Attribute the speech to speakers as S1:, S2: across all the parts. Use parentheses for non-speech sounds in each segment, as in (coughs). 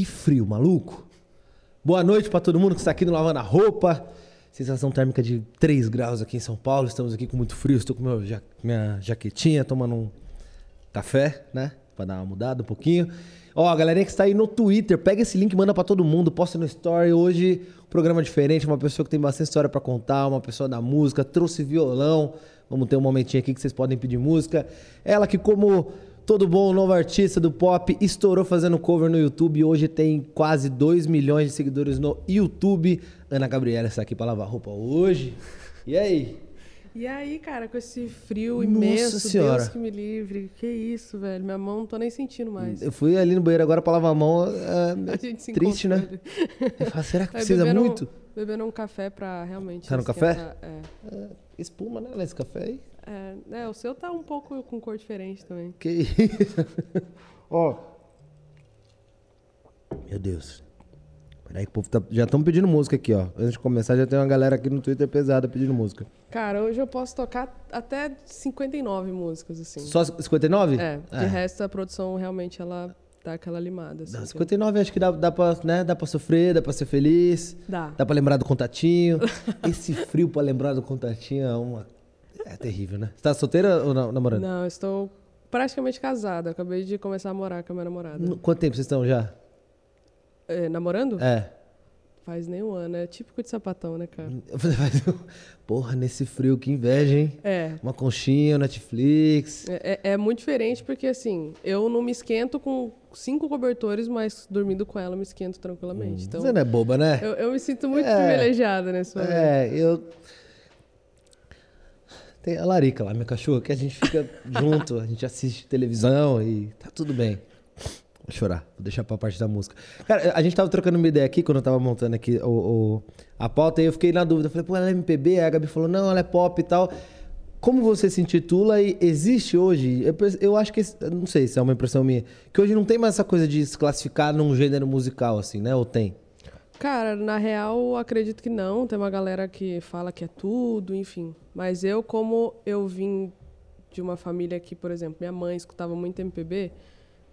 S1: que frio, maluco. Boa noite para todo mundo que está aqui no Lavando a Roupa. Sensação térmica de 3 graus aqui em São Paulo. Estamos aqui com muito frio. Estou com meu ja minha jaquetinha, tomando um café, né? Para dar uma mudada um pouquinho. Ó, a galerinha que está aí no Twitter, pega esse link, manda para todo mundo, posta no story. Hoje, um programa diferente, uma pessoa que tem bastante história para contar, uma pessoa da música, trouxe violão. Vamos ter um momentinho aqui que vocês podem pedir música. Ela que como todo bom novo artista do pop, estourou fazendo cover no YouTube e hoje tem quase 2 milhões de seguidores no YouTube. Ana Gabriela está aqui para lavar roupa hoje. E aí?
S2: E aí, cara, com esse frio imenso, Nossa senhora. Deus que me livre. Que isso, velho. Minha mão não tô nem sentindo mais.
S1: Eu fui ali no banheiro agora pra lavar a mão. É, (laughs) a gente se triste, né? Eu falo, será que precisa bebendo, muito?
S2: Bebendo um café pra realmente.
S1: Tá no café? É. é. Espuma, né? Nesse café aí.
S2: É, é, o seu tá um pouco com cor diferente também.
S1: Que isso? (laughs) Ó. Meu Deus. Peraí que o povo tá, já estão pedindo música aqui, ó. Antes de começar, já tem uma galera aqui no Twitter pesada pedindo música.
S2: Cara, hoje eu posso tocar até 59 músicas, assim.
S1: Só 59?
S2: É. De é. resto, a produção realmente, ela dá aquela limada. Assim,
S1: Não, 59 eu... acho que dá, dá, pra, né, dá pra sofrer, dá pra ser feliz.
S2: Dá.
S1: Dá pra lembrar do contatinho. (laughs) Esse frio pra lembrar do contatinho é uma... É terrível, né? Você tá solteira ou namorando?
S2: Não, estou praticamente casada. Acabei de começar a morar com a minha namorada.
S1: Quanto tempo vocês estão já?
S2: É, namorando?
S1: É.
S2: Faz nem um ano, é típico de sapatão, né, cara? (laughs)
S1: Porra, nesse frio, que inveja, hein?
S2: É.
S1: Uma conchinha, Netflix.
S2: É, é, é, muito diferente porque, assim, eu não me esquento com cinco cobertores, mas dormindo com ela eu me esquento tranquilamente. Hum, então,
S1: você não é boba, né?
S2: Eu, eu me sinto muito é, privilegiada nesse momento.
S1: É, eu. Tem a Larica lá, minha cachorra, que a gente fica (laughs) junto, a gente assiste televisão e tá tudo bem. Vou chorar, vou deixar pra parte da música. Cara, a gente tava trocando uma ideia aqui quando eu tava montando aqui o, o a pauta e eu fiquei na dúvida. falei, pô, ela é MPB? Aí a Gabi falou, não, ela é pop e tal. Como você se intitula e existe hoje? Eu, eu acho que, não sei se é uma impressão minha, que hoje não tem mais essa coisa de se classificar num gênero musical, assim, né? Ou tem?
S2: Cara, na real, acredito que não. Tem uma galera que fala que é tudo, enfim. Mas eu, como eu vim de uma família que, por exemplo, minha mãe escutava muito MPB,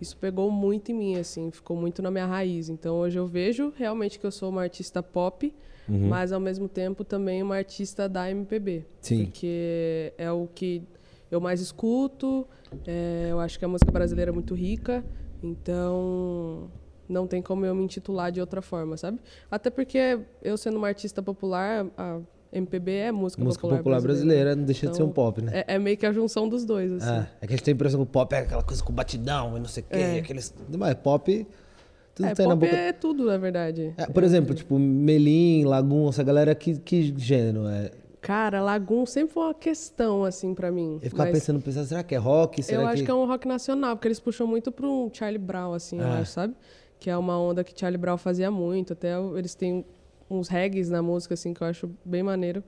S2: isso pegou muito em mim, assim, ficou muito na minha raiz. Então hoje eu vejo realmente que eu sou uma artista pop, uhum. mas ao mesmo tempo também uma artista da MPB.
S1: Sim.
S2: Porque é o que eu mais escuto, é, eu acho que a música brasileira é muito rica, então não tem como eu me intitular de outra forma, sabe? Até porque eu sendo uma artista popular, a MPB é música,
S1: música
S2: popular,
S1: popular brasileira. brasileira não deixa então, de ser um então, pop, né?
S2: É, é, meio que a junção dos dois, assim.
S1: É, é que a gente tem a impressão que o pop é aquela coisa com batidão e não sei o quê, é. aqueles... Mas pop...
S2: Tudo é, tem pop na boca... é tudo, na verdade.
S1: É, por exemplo, tipo, Melim, Lagoon, essa galera, que, que gênero é?
S2: Cara, Lagoon sempre foi uma questão, assim, pra mim.
S1: Eu ficava pensando, pensando, será que é rock? Será
S2: eu
S1: que...
S2: acho que é um rock nacional, porque eles puxam muito pra um Charlie Brown, assim, eu ah. acho, sabe? Que é uma onda que Charlie Brown fazia muito. Até eles têm uns reggaes na música, assim, que eu acho bem maneiro.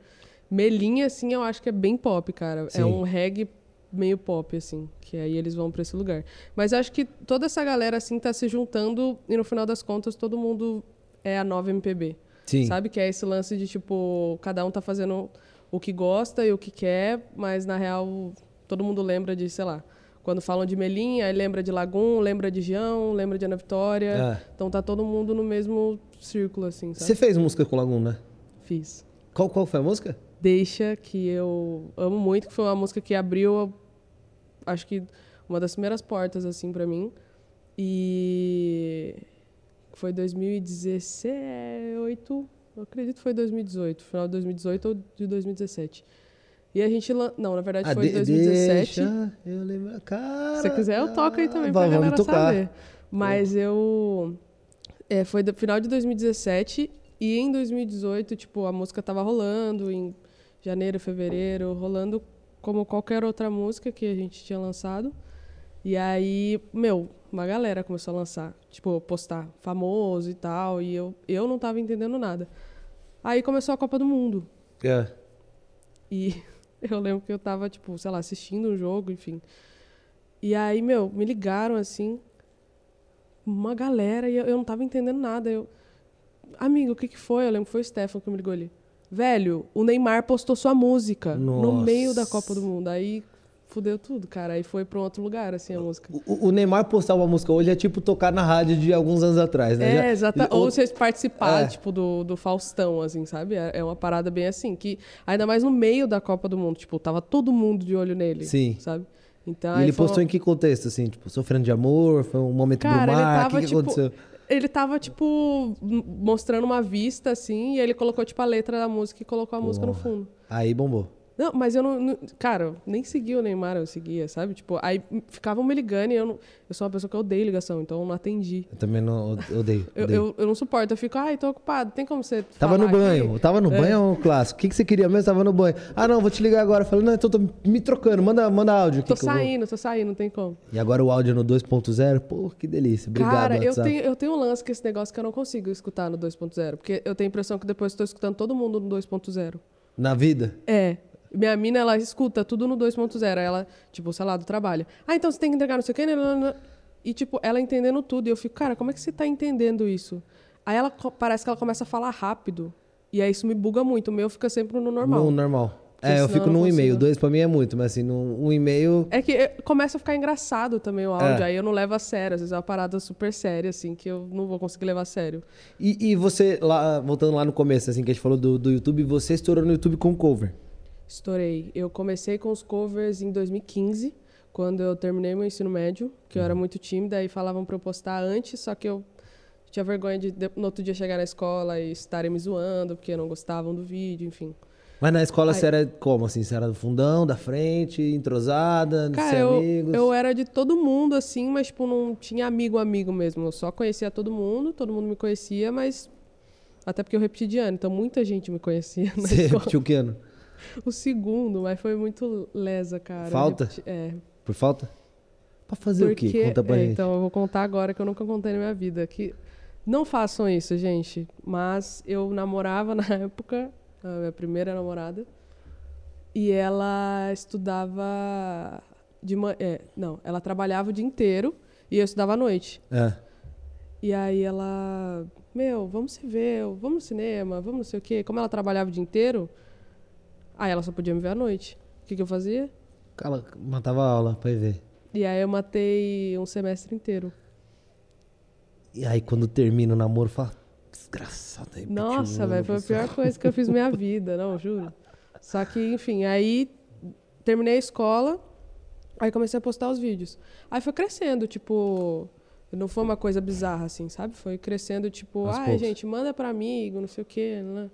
S2: Melinha, assim, eu acho que é bem pop, cara. É Sim. É um reggae meio pop, assim. Que aí eles vão para esse lugar. Mas acho que toda essa galera, assim, tá se juntando e no final das contas todo mundo é a nova MPB.
S1: Sim.
S2: Sabe? Que é esse lance de, tipo, cada um tá fazendo o que gosta e o que quer, mas na real todo mundo lembra de, sei lá, quando falam de Melinha, lembra de Lagum, lembra de Gião, lembra de Ana Vitória. É. Então tá todo mundo no mesmo círculo, assim, sabe?
S1: Você fez música com Lagum, né?
S2: Fiz.
S1: Qual, qual foi a música?
S2: Deixa, que eu amo muito, que foi uma música que abriu, acho que uma das primeiras portas, assim, para mim. E foi 2018, eu acredito que foi 2018, final de 2018 ou de 2017. E a gente. Não, na verdade ah, foi em 2017.
S1: Deixa eu lembro. Cara,
S2: Se você quiser, eu toco aí também pra vamos galera tocar. saber. Mas eu. É, foi do final de 2017 e em 2018, tipo, a música tava rolando em janeiro, fevereiro, rolando como qualquer outra música que a gente tinha lançado. E aí, meu, uma galera começou a lançar, tipo, postar famoso e tal, e eu, eu não tava entendendo nada. Aí começou a Copa do Mundo.
S1: É.
S2: E (laughs) eu lembro que eu tava, tipo, sei lá, assistindo um jogo, enfim. E aí, meu, me ligaram assim, uma galera, e eu, eu não tava entendendo nada. Eu, amigo, o que que foi? Eu lembro que foi o Stefan que me ligou ali. Velho, o Neymar postou sua música Nossa. no meio da Copa do Mundo. Aí fudeu tudo, cara. Aí foi pra um outro lugar, assim, a música.
S1: O, o Neymar postar uma música hoje é tipo tocar na rádio de alguns anos atrás, né?
S2: É, exatamente. Ou vocês participar, é. tipo, do, do Faustão, assim, sabe? É, é uma parada bem assim, que ainda mais no meio da Copa do Mundo, tipo, tava todo mundo de olho nele. Sim. Sabe?
S1: Então, e ele postou uma... em que contexto, assim? Tipo, sofrendo de amor? Foi um momento Cara, mar? O que, que tipo, aconteceu?
S2: Ele tava, tipo, mostrando uma vista, assim, e aí ele colocou, tipo, a letra da música e colocou a música no fundo.
S1: Aí bombou.
S2: Não, mas eu não, não, Cara, eu nem seguia o Neymar, eu seguia, sabe? Tipo, aí ficavam me ligando e eu não. Eu sou uma pessoa que odeio ligação, então eu não atendi.
S1: Eu também não odeio. odeio.
S2: eu, eu, eu, não suporto, eu fico, ai, tô ocupado, tem como você.
S1: Tava no banho, aqui? tava no é. banho é um clássico. O que, que você queria mesmo? Tava no banho. Ah, não, vou te ligar agora. Eu falei, não, então tô me trocando, manda, manda áudio.
S2: Tô saindo, tô saindo, não tem como.
S1: E agora o áudio no 2.0, pô, que delícia. Obrigado,
S2: Cara, eu tenho, eu tenho um lance com esse negócio que eu não consigo escutar no 2.0, porque eu tenho a impressão que depois estou escutando todo mundo no 2.0.
S1: Na vida?
S2: É. Minha mina, ela escuta tudo no 2.0. Ela, tipo, sei lá, do trabalho. Ah, então você tem que entregar não sei o quê. Né, né, né, e, tipo, ela entendendo tudo. E eu fico, cara, como é que você tá entendendo isso? Aí ela parece que ela começa a falar rápido. E aí isso me buga muito. O meu fica sempre no normal.
S1: No normal. Porque é, eu fico num e-mail. Dois pra mim é muito, mas assim, num um e-mail.
S2: É que eh, começa a ficar engraçado também o áudio, é. aí eu não levo a sério. Às vezes é uma parada super séria, assim, que eu não vou conseguir levar a sério.
S1: E, e você, lá, voltando lá no começo, assim, que a gente falou do, do YouTube, você estourou no YouTube com cover.
S2: Estourei. Eu comecei com os covers em 2015, quando eu terminei meu ensino médio, que eu era uhum. muito tímida e falavam para eu postar antes, só que eu tinha vergonha de, no outro dia chegar na escola e estarem me zoando, porque não gostavam do vídeo, enfim.
S1: Mas na escola Aí, você era como, assim? Você era do fundão, da frente, entrosada, cara, eu, amigos?
S2: eu era de todo mundo, assim, mas, tipo, não tinha amigo, amigo mesmo. Eu só conhecia todo mundo, todo mundo me conhecia, mas... Até porque eu repeti de ano, então muita gente me conhecia na
S1: Você
S2: escola.
S1: repetiu que ano?
S2: O segundo, mas foi muito lesa, cara.
S1: Falta? É. Por falta? Pra fazer Porque, o quê? Conta pra
S2: é,
S1: gente.
S2: Então, eu vou contar agora que eu nunca contei na minha vida. Que não façam isso, gente. Mas eu namorava (laughs) na época, a minha primeira namorada, e ela estudava de manhã. É, não, ela trabalhava o dia inteiro e eu estudava à noite. É. E aí ela, meu, vamos se ver, vamos no cinema, vamos não sei o quê. Como ela trabalhava o dia inteiro, Aí ela só podia me ver à noite. O que, que eu fazia?
S1: Ela matava a aula pra ir ver.
S2: E aí eu matei um semestre inteiro.
S1: E aí quando termina o namoro, fala, desgraçado aí.
S2: Nossa, velho, foi a pior coisa que eu fiz na minha vida, não, juro. Só que, enfim, aí terminei a escola, aí comecei a postar os vídeos. Aí foi crescendo, tipo, não foi uma coisa bizarra, assim, sabe? Foi crescendo, tipo, ai, ah, gente, manda pra amigo, não sei o quê, né?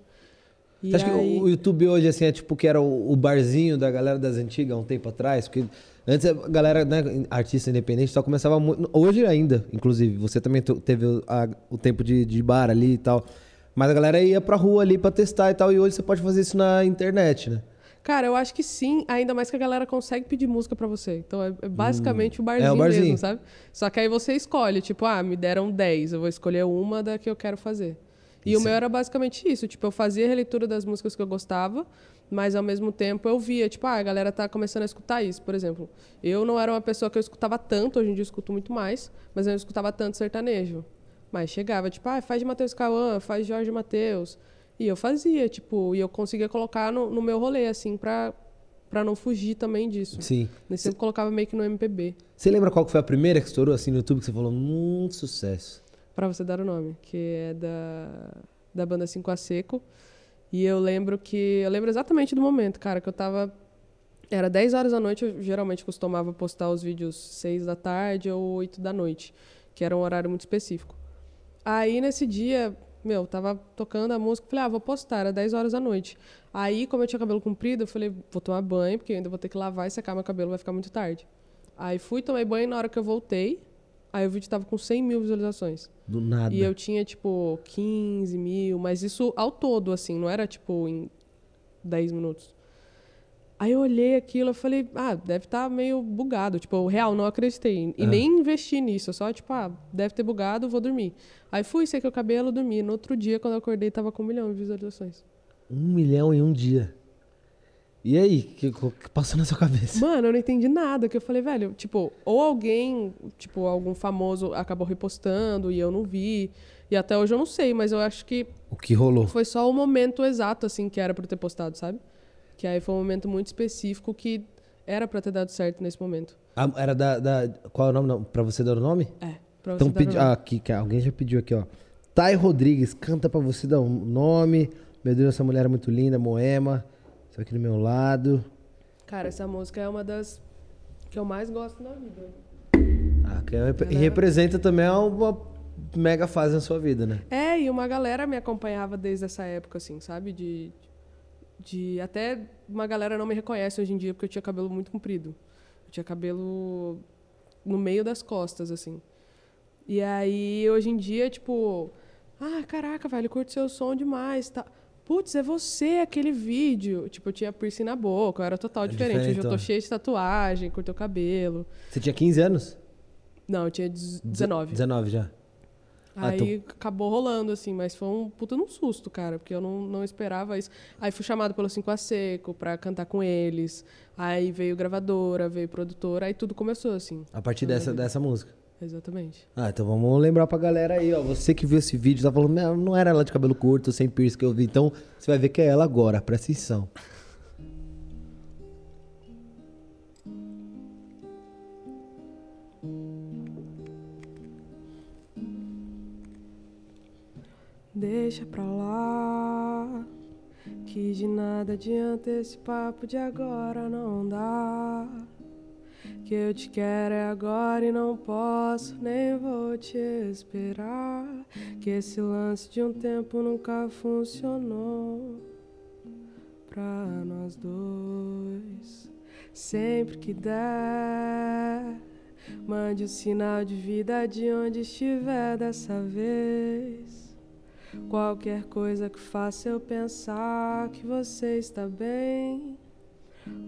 S1: E Você acha aí... que o YouTube hoje assim, é tipo que era o, barzinho da galera das antigas há um tempo atrás? Porque antes a galera, né, artista independente, só começava muito. Hoje ainda, inclusive. Você também teve a, o tempo de, de bar ali e tal. Mas a galera ia pra rua ali pra testar e tal. E hoje você pode fazer isso na internet, né?
S2: Cara, eu acho que sim, ainda mais que a galera consegue pedir música para você. Então é, é basicamente hum, o, barzinho é o barzinho mesmo, sabe? Só que aí você escolhe, tipo, ah, me deram 10, eu vou escolher uma da que eu quero fazer. E Sim. o meu era basicamente isso. Tipo, eu fazia a releitura das músicas que eu gostava, mas ao mesmo tempo eu via, tipo, ah, a galera tá começando a escutar isso, por exemplo. Eu não era uma pessoa que eu escutava tanto, hoje em dia eu escuto muito mais, mas eu não escutava tanto sertanejo. Mas chegava, tipo, ah, faz de Matheus Cauã, faz de Jorge Matheus. E eu fazia, tipo, e eu conseguia colocar no, no meu rolê, assim, pra, pra não fugir também disso.
S1: Sim.
S2: Eu sempre colocava meio que no MPB.
S1: Você lembra qual foi a primeira que estourou, assim, no YouTube, que você falou, hum, sucesso?
S2: Para você dar o nome, que é da, da banda 5 a Seco. E eu lembro que. Eu lembro exatamente do momento, cara, que eu tava. Era 10 horas da noite, eu geralmente costumava postar os vídeos 6 da tarde ou 8 da noite, que era um horário muito específico. Aí nesse dia, meu, tava tocando a música, falei, ah, vou postar, era 10 horas da noite. Aí, como eu tinha cabelo comprido, eu falei, vou tomar banho, porque eu ainda vou ter que lavar e secar meu cabelo, vai ficar muito tarde. Aí fui, tomei banho, na hora que eu voltei, Aí o vídeo tava com 100 mil visualizações.
S1: Do nada.
S2: E eu tinha, tipo, 15 mil, mas isso ao todo, assim, não era, tipo, em 10 minutos. Aí eu olhei aquilo e falei, ah, deve estar tá meio bugado. Tipo, real, não acreditei. E ah. nem investi nisso, só, tipo, ah, deve ter bugado, vou dormir. Aí fui, sequei o cabelo, dormi. No outro dia, quando eu acordei, tava com um milhão de visualizações.
S1: Um milhão em um dia. E aí, o que, que, passou na sua cabeça?
S2: Mano, eu não entendi nada. Que eu falei, velho, tipo, ou alguém, tipo, algum famoso acabou repostando e eu não vi. E até hoje eu não sei, mas eu acho que.
S1: O que rolou?
S2: Foi só o momento exato, assim, que era pra ter postado, sabe? Que aí foi um momento muito específico que era pra ter dado certo nesse momento.
S1: Ah, era da, da. Qual é o nome? Não, pra você dar o nome?
S2: É. Pra
S1: Então
S2: você dar
S1: pedi,
S2: o nome.
S1: ah, aqui, que alguém já pediu aqui, ó. Thay Rodrigues, canta pra você dar um nome. Meu Deus, essa mulher é muito linda, Moema. Você aqui do meu lado.
S2: Cara, essa música é uma das que eu mais gosto na vida.
S1: Ah, que é- e representa também uma mega fase na sua vida, né?
S2: É, e uma galera me acompanhava desde essa época, assim, sabe? De, de até uma galera não me reconhece hoje em dia porque eu tinha cabelo muito comprido. Eu tinha cabelo no meio das costas, assim. E aí, hoje em dia, tipo, ah, caraca, velho, curto seu som demais, tá? Putz, é você, aquele vídeo. Tipo, eu tinha piercing na boca, eu era total
S1: É
S2: diferente. Hoje eu tô cheia de tatuagem, curto o cabelo.
S1: Você tinha 15 anos?
S2: Não, eu tinha dez- 19.
S1: 19 já. Ah,
S2: Aí acabou rolando, assim, mas foi um puta num susto, cara, porque eu não, não esperava isso. Aí fui chamado pelo Cinco a Seco pra cantar com eles. Aí veio gravadora, veio produtora, aí tudo começou, assim.
S1: A partir dessa, dessa música.
S2: Exatamente.
S1: Ah, então vamos lembrar pra galera aí, ó. Você que viu esse vídeo, tá falando, não, não era ela de cabelo curto, sem piercing que eu vi. Então, você vai ver que é ela agora, presta atenção.
S2: Deixa pra lá, que de nada adianta esse papo de agora não dá. Que eu te quero é agora e não posso, nem vou te esperar. Que esse lance de um tempo nunca funcionou pra nós dois. Sempre que der, mande o sinal de vida de onde estiver dessa vez. Qualquer coisa que faça eu pensar que você está bem,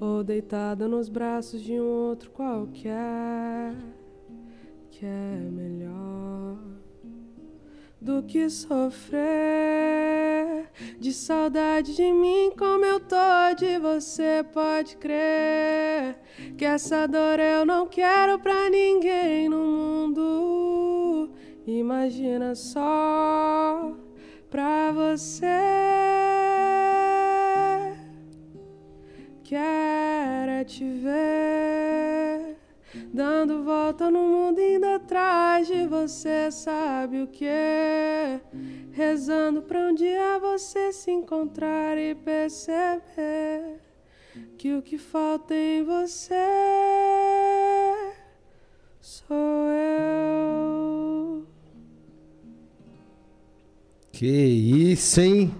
S2: ou deitada nos braços de um outro qualquer, que é melhor do que sofrer. De saudade de mim como eu tô de você pode crer. Que essa dor eu não quero pra ninguém no mundo. Imagina só pra você quero é te ver dando volta no mundo indo atrás de você sabe o que rezando pra um dia você se encontrar e perceber que o que falta em você sou eu
S1: Que isso, hein?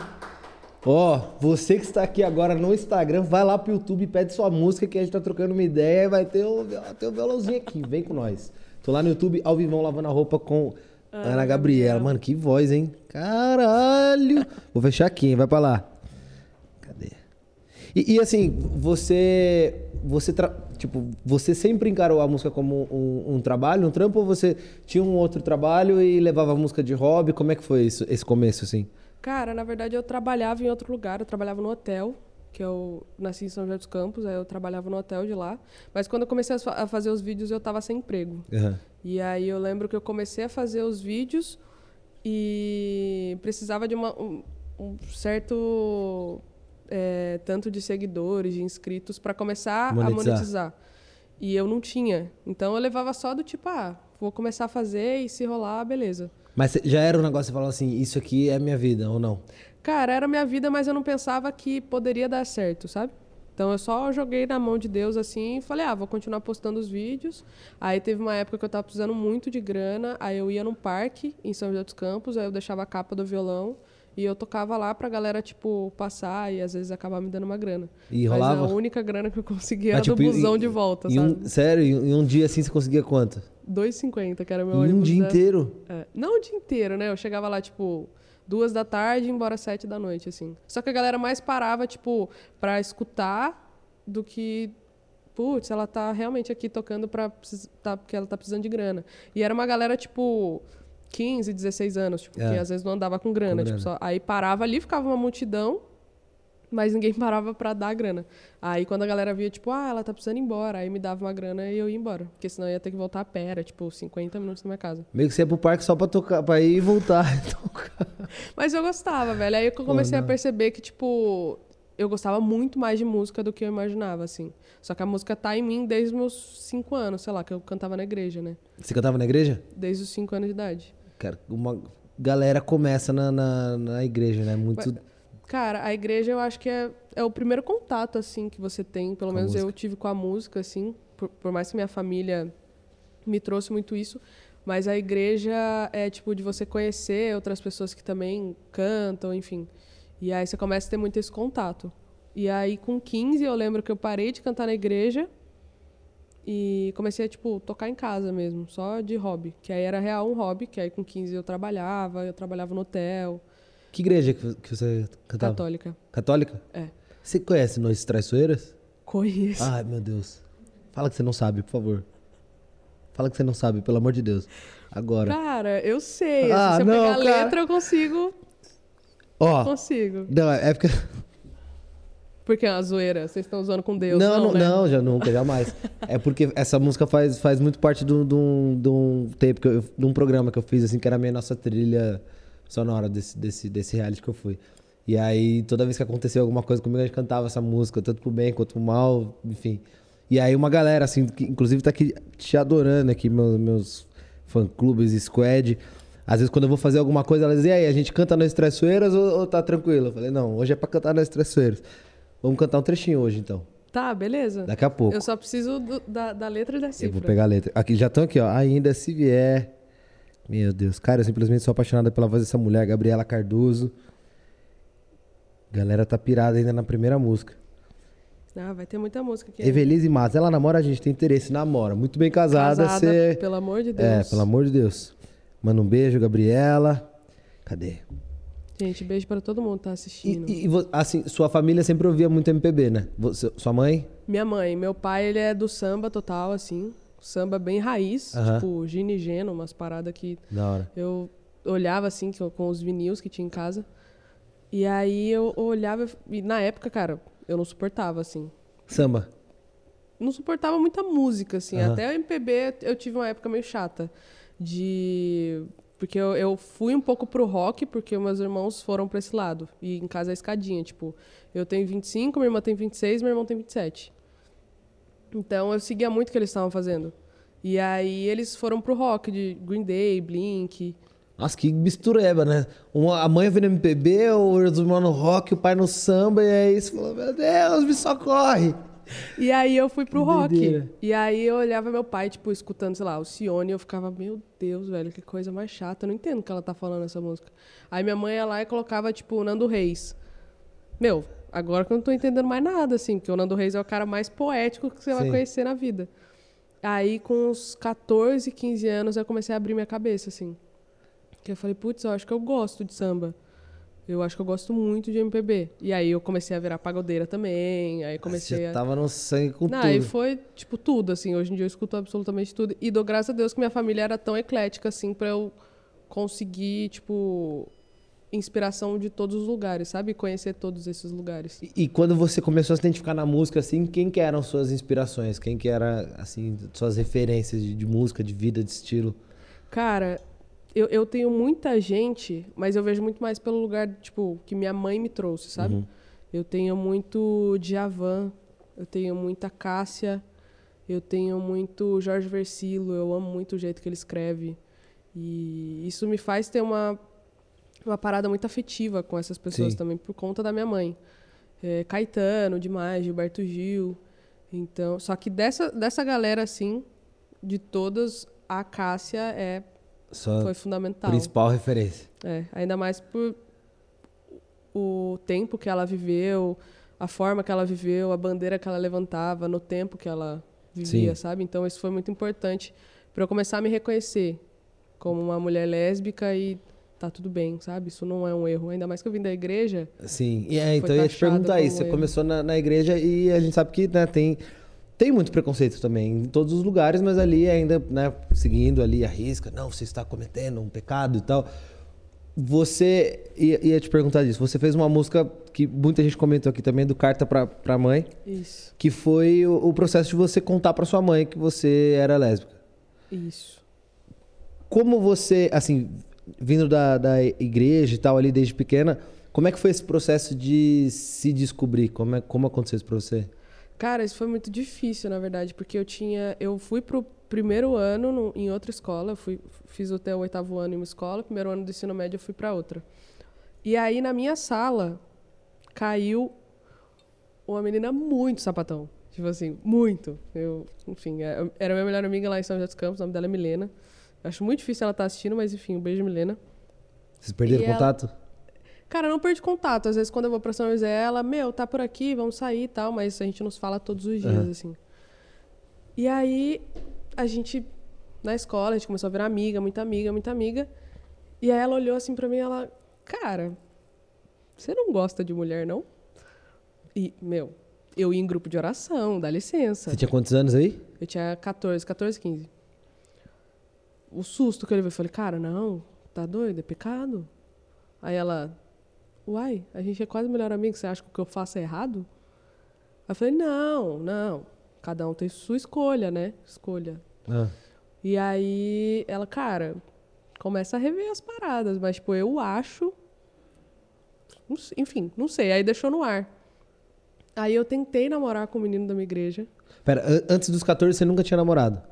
S1: Ó, você que está aqui agora no Instagram, vai lá pro YouTube, pede sua música que a gente tá trocando uma ideia e vai ter o, ter o violãozinho aqui. Vem com nós. Tô lá no YouTube, ao vivão, lavando a roupa com Ana Gabriela. Mano, que voz, hein? Caralho! Vou fechar aqui, hein? Vai pra lá. Cadê? E, e, assim, você. Você, tra- tipo, você sempre encarou a música como um, um trabalho, um trampo, ou você tinha um outro trabalho e levava a música de hobby? Como é que foi isso, esse começo, assim?
S2: Cara, na verdade eu trabalhava em outro lugar, eu trabalhava no hotel, que eu nasci em São José dos Campos, aí eu trabalhava no hotel de lá. Mas quando eu comecei a fa- a fazer os vídeos, eu tava sem emprego.
S1: Aham.
S2: E aí eu lembro que eu comecei a fazer os vídeos e precisava de uma- um, um certo é, tanto de seguidores, de inscritos, para começar a
S1: Monetizar.
S2: monetizar. E eu não tinha. Então eu levava só do tipo, ah, vou começar a fazer e se rolar, beleza.
S1: Mas já era um negócio que falava assim, isso aqui é minha vida, ou não?
S2: Cara, era minha vida, mas eu não pensava que poderia dar certo, sabe? Então eu só joguei na mão de Deus assim e falei, ah, vou continuar postando os vídeos. Aí teve uma época que eu tava precisando muito de grana, aí eu ia num parque em São José dos Campos, aí eu deixava a capa do violão e eu tocava lá pra galera, tipo, passar e às vezes acabar me dando uma grana.
S1: E
S2: Mas
S1: rolava?
S2: a única grana que eu conseguia
S1: Ah,
S2: era
S1: tipo,
S2: do busão de volta, sabe?
S1: um, sério? Em um dia assim você conseguia quanto?
S2: 2,50, que era meu
S1: Em um
S2: ônibus
S1: dia
S2: da-
S1: inteiro?
S2: É, não o dia inteiro, né? Eu chegava lá, tipo, duas da tarde e embora sete da noite, assim. Só que a galera mais parava, tipo, pra escutar do que. Putz, ela tá realmente aqui tocando pra, precis- tá, porque ela tá precisando de grana. E era uma galera, tipo, 15, 16 anos, tipo,
S1: É.
S2: que às vezes não andava com grana.
S1: Com
S2: tipo,
S1: grana.
S2: só- aí parava ali, ficava uma multidão, mas ninguém (laughs) parava pra dar grana. Aí quando a galera via, tipo, ah, ela tá precisando ir embora, aí me dava uma grana e eu ia embora. Porque senão eu ia ter que voltar a pé, era, tipo, 50 minutos da minha casa.
S1: Meio que você ia pro parque só pra tocar, pra ir e voltar. (laughs) Tocar.
S2: Mas eu gostava, velho. Aí que eu comecei
S1: não.
S2: a perceber que, tipo, eu gostava muito mais de música do que eu imaginava, assim. Só que a música tá em mim desde os meus cinco anos, sei lá, que eu cantava na igreja, né?
S1: Você cantava na igreja?
S2: Desde os cinco anos de idade.
S1: Cara, uma galera começa na, na, na igreja, né? Muito.
S2: Cara, a igreja eu acho que é, é o primeiro contato, assim, que você tem. Pelo menos eu tive com a música, assim. Por, por mais que minha família me trouxe muito isso. Mas a igreja é tipo de você conhecer outras pessoas que também cantam, enfim. E aí você começa a ter muito esse contato. E aí com 15 eu lembro que eu parei de cantar na igreja e comecei a tipo tocar em casa mesmo, só de hobby, que aí era real um hobby, que aí com 15 eu trabalhava, eu trabalhava no hotel.
S1: Que igreja que você cantava?
S2: Católica.
S1: Católica?
S2: É.
S1: Você conhece Noites Traiçoeiras?
S2: Conheço.
S1: Ai, meu Deus. Fala que você não sabe, por favor. Fala que você não sabe, pelo amor de Deus. Agora.
S2: Cara, eu sei. Ah, Se eu não, pegar a letra, eu consigo
S1: Ó.
S2: Consigo.
S1: Não, é porque.
S2: Porque é uma zoeira, vocês estão usando com Deus.
S1: Não,
S2: não,
S1: né? não já nunca, jamais. é porque essa música faz, faz muito parte de um, de um tempo, que eu, de um programa que eu fiz, assim, que era a minha nossa trilha sonora desse, desse, desse reality que eu fui. E aí, toda vez que aconteceu alguma coisa comigo, a gente cantava essa música, tanto pro bem quanto pro mal, enfim. E aí, uma galera, assim, que inclusive tá aqui te adorando aqui, meus, meus fã-clubes, squad às vezes, quando eu vou fazer alguma coisa, elas dizem, e aí, a gente canta nas traiçoeiras ou, ou tá tranquilo? Eu falei, não, hoje é pra cantar nas traiçoeiras. Vamos cantar um trechinho hoje, então.
S2: Tá, beleza.
S1: Daqui a pouco.
S2: Eu só preciso do, da, da letra e da cifra.
S1: Eu vou pegar a letra. Aqui, já estão aqui, ó. Ainda se vier. Meu Deus. Cara, eu simplesmente sou apaixonada pela voz dessa mulher, Gabriela Cardoso. Galera tá pirada ainda na primeira música.
S2: Ah, vai ter muita música aqui.
S1: Evelise Matos, ela namora a gente, tem interesse, namora. Muito bem casada.
S2: Casada, cê... pelo amor de é, Deus.
S1: É, pelo amor de Deus. Manda um beijo, Gabriela. Cadê?
S2: Gente, beijo para todo mundo que tá assistindo.
S1: E, e, assim, sua família sempre ouvia muito MPB, né? Você, sua mãe?
S2: Minha mãe. Meu pai, ele é do samba total, assim. Samba bem raiz, uh -huh. tipo Gino e Geno, umas paradas que...
S1: Da hora.
S2: Eu olhava, assim, com os vinis que tinha em casa. E aí eu olhava... E na época, cara, eu não suportava, assim.
S1: Samba?
S2: Não suportava muita música, assim. Uh -huh. Até o MPB eu tive uma época meio chata de porque eu, eu, fui um pouco pro rock, porque meus irmãos foram para esse lado. E em casa é escadinha, tipo, eu tenho 25, minha irmã tem 26, meu irmão tem 27. Então eu seguia muito o que eles estavam fazendo. E aí eles foram pro rock, de Green Day, Blink.
S1: Nossa, que mistureba, né? Uma, a mãe vendo MPB, os irmãos no rock, o pai no samba, e aí você falou, meu Deus, me socorre!
S2: E aí eu fui pro rock. E aí eu olhava meu pai, tipo, escutando, sei lá, o Cione, e eu ficava, meu Deus, velho, que coisa mais chata. Eu não entendo o que ela tá falando nessa música. Aí minha mãe ia lá e colocava, tipo, Nando Reis. Meu, agora que eu não tô entendendo mais nada, assim, porque o Nando Reis é o cara mais poético que você Sim. vai conhecer na vida. Aí, com uns 14, 15 anos, eu comecei a abrir minha cabeça, assim. Que eu falei, putz, eu acho que eu gosto de samba. Eu acho que eu gosto muito de MPB. E aí eu comecei a virar pagodeira também. Aí comecei Você
S1: a. tava no sangue com
S2: Não,
S1: tudo.
S2: Aí foi, tipo, tudo, assim. Hoje em dia eu escuto absolutamente tudo. E dou graças a Deus que minha família era tão eclética, assim, pra eu conseguir, tipo, inspiração de todos os lugares, sabe? Conhecer todos esses lugares.
S1: E, e, quando você começou a se identificar na música, assim, quem que eram suas inspirações? Quem que era, assim, suas referências de, de música, de vida, de estilo?
S2: Cara, eu, eu tenho muita gente, mas eu vejo muito mais pelo lugar, tipo, que minha mãe me trouxe, sabe? Uhum. Eu tenho muito Djavan, eu tenho muita Cássia, eu tenho muito Jorge Versilo, eu amo muito o jeito que ele escreve. E isso me faz ter uma, uma parada muito afetiva com essas pessoas Sim. também, por conta da minha mãe. É, Caetano, demais, Gilberto Gil. Então, só que dessa, dessa galera, assim, de todas, a Cássia é
S1: sua
S2: foi fundamental.
S1: Principal referência.
S2: É, ainda mais por o tempo que ela viveu, a forma que ela viveu, a bandeira que ela levantava, no tempo que ela vivia, Sim. sabe? Então isso foi muito importante para eu começar a me reconhecer como uma mulher lésbica e tá tudo bem, sabe? Isso não é um erro. Ainda mais que eu vim da igreja.
S1: Sim, e é, então eu ia te perguntar isso. Você erro. começou na, na, igreja e a gente sabe que né, tem tem muito preconceito também em todos os lugares, mas ali ainda, né, seguindo ali a risca, não, você está cometendo um pecado e tal. Você ia, ia te perguntar disso. Você fez uma música que muita gente comentou aqui também do carta para pra mãe.
S2: Isso.
S1: Que foi o, o processo de você contar para sua mãe que você era lésbica.
S2: Isso.
S1: Como você, assim, vindo da, da igreja e tal ali desde pequena, Como é que foi esse processo de se descobrir? Como, é, como aconteceu isso pra você?
S2: Cara, isso foi muito difícil, na verdade, porque eu tinha. Eu fui pro primeiro ano no, em outra escola, eu fui, fiz até o oitavo ano em uma escola, primeiro ano do ensino médio eu fui para outra. E aí na minha sala caiu uma menina muito sapatão. Tipo assim, muito. Eu, enfim, é, era minha melhor amiga lá em São José dos Campos, o nome dela é Milena. Acho muito difícil ela estar tá assistindo, mas enfim, um beijo, Milena.
S1: Vocês perderam e contato? Ela...
S2: Cara, não perdi contato. Às vezes, quando eu vou pra São José, ela, meu, tá por aqui, vamos sair e tal, mas a gente nos fala todos os dias, uhum. assim. E aí, a gente, na escola, a gente começou a virar amiga, muita amiga, muita amiga. E aí ela olhou assim pra mim e ela, cara, você não gosta de mulher, não? E, meu, eu ia em grupo de oração, dá licença.
S1: Você tinha quantos anos aí?
S2: Eu tinha 14, 14, 15. O susto que eu levei, eu falei, cara, não, tá doido, é pecado. Aí ela, uai, a gente é quase melhor amigo, você acha que o que eu faço é errado? Aí eu falei, não, não, cada um tem sua escolha, né? Escolha. Ah. E aí ela, cara, começa a rever as paradas, mas, tipo, eu acho. Enfim, não sei. Aí deixou no ar. Aí eu tentei namorar com o menino da minha igreja.
S1: Pera, antes dos 14 você nunca tinha namorado?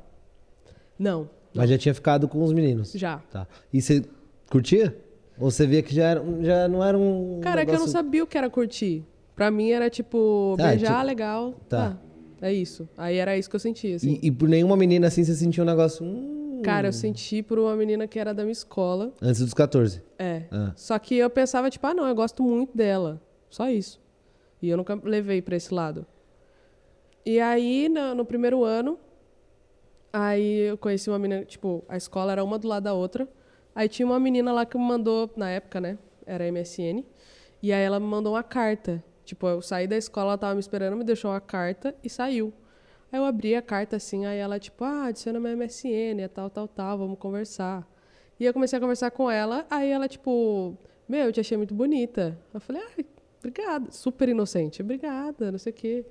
S2: Não.
S1: Mas já tinha ficado com os meninos?
S2: Já.
S1: Tá. E você curtia? Ou você via que já, era, já não era um.
S2: Cara, negócio... é que eu não sabia o que era curtir. Pra mim era tipo, ah, beijar, tipo... legal. Tá. Ah, é isso. Aí era isso que eu sentia, assim.
S1: E, e, por nenhuma menina assim você sentia um negócio. Hum...
S2: Cara, eu senti por uma menina que era da minha escola.
S1: Antes dos 14?
S2: É. Ah. Só que eu pensava, tipo, ah, não, eu gosto muito dela. Só isso. E eu nunca levei pra esse lado. E aí, no, no primeiro ano, aí eu conheci uma menina, tipo, a escola era uma do lado da outra. Aí tinha uma menina lá que me mandou, na época, né? Era MSN. E aí ela me mandou uma carta Tipo, eu saí da escola, ela tava me esperando, me deixou uma carta e saiu. Aí eu abri a carta assim, aí ela, tipo, ah, adiciona meu MSN, é tal, tal, tal, vamos conversar. E eu comecei a conversar com ela, aí ela, tipo, meu, eu te achei muito bonita. Eu falei, ah, obrigada. Super inocente, obrigada, não sei o quê.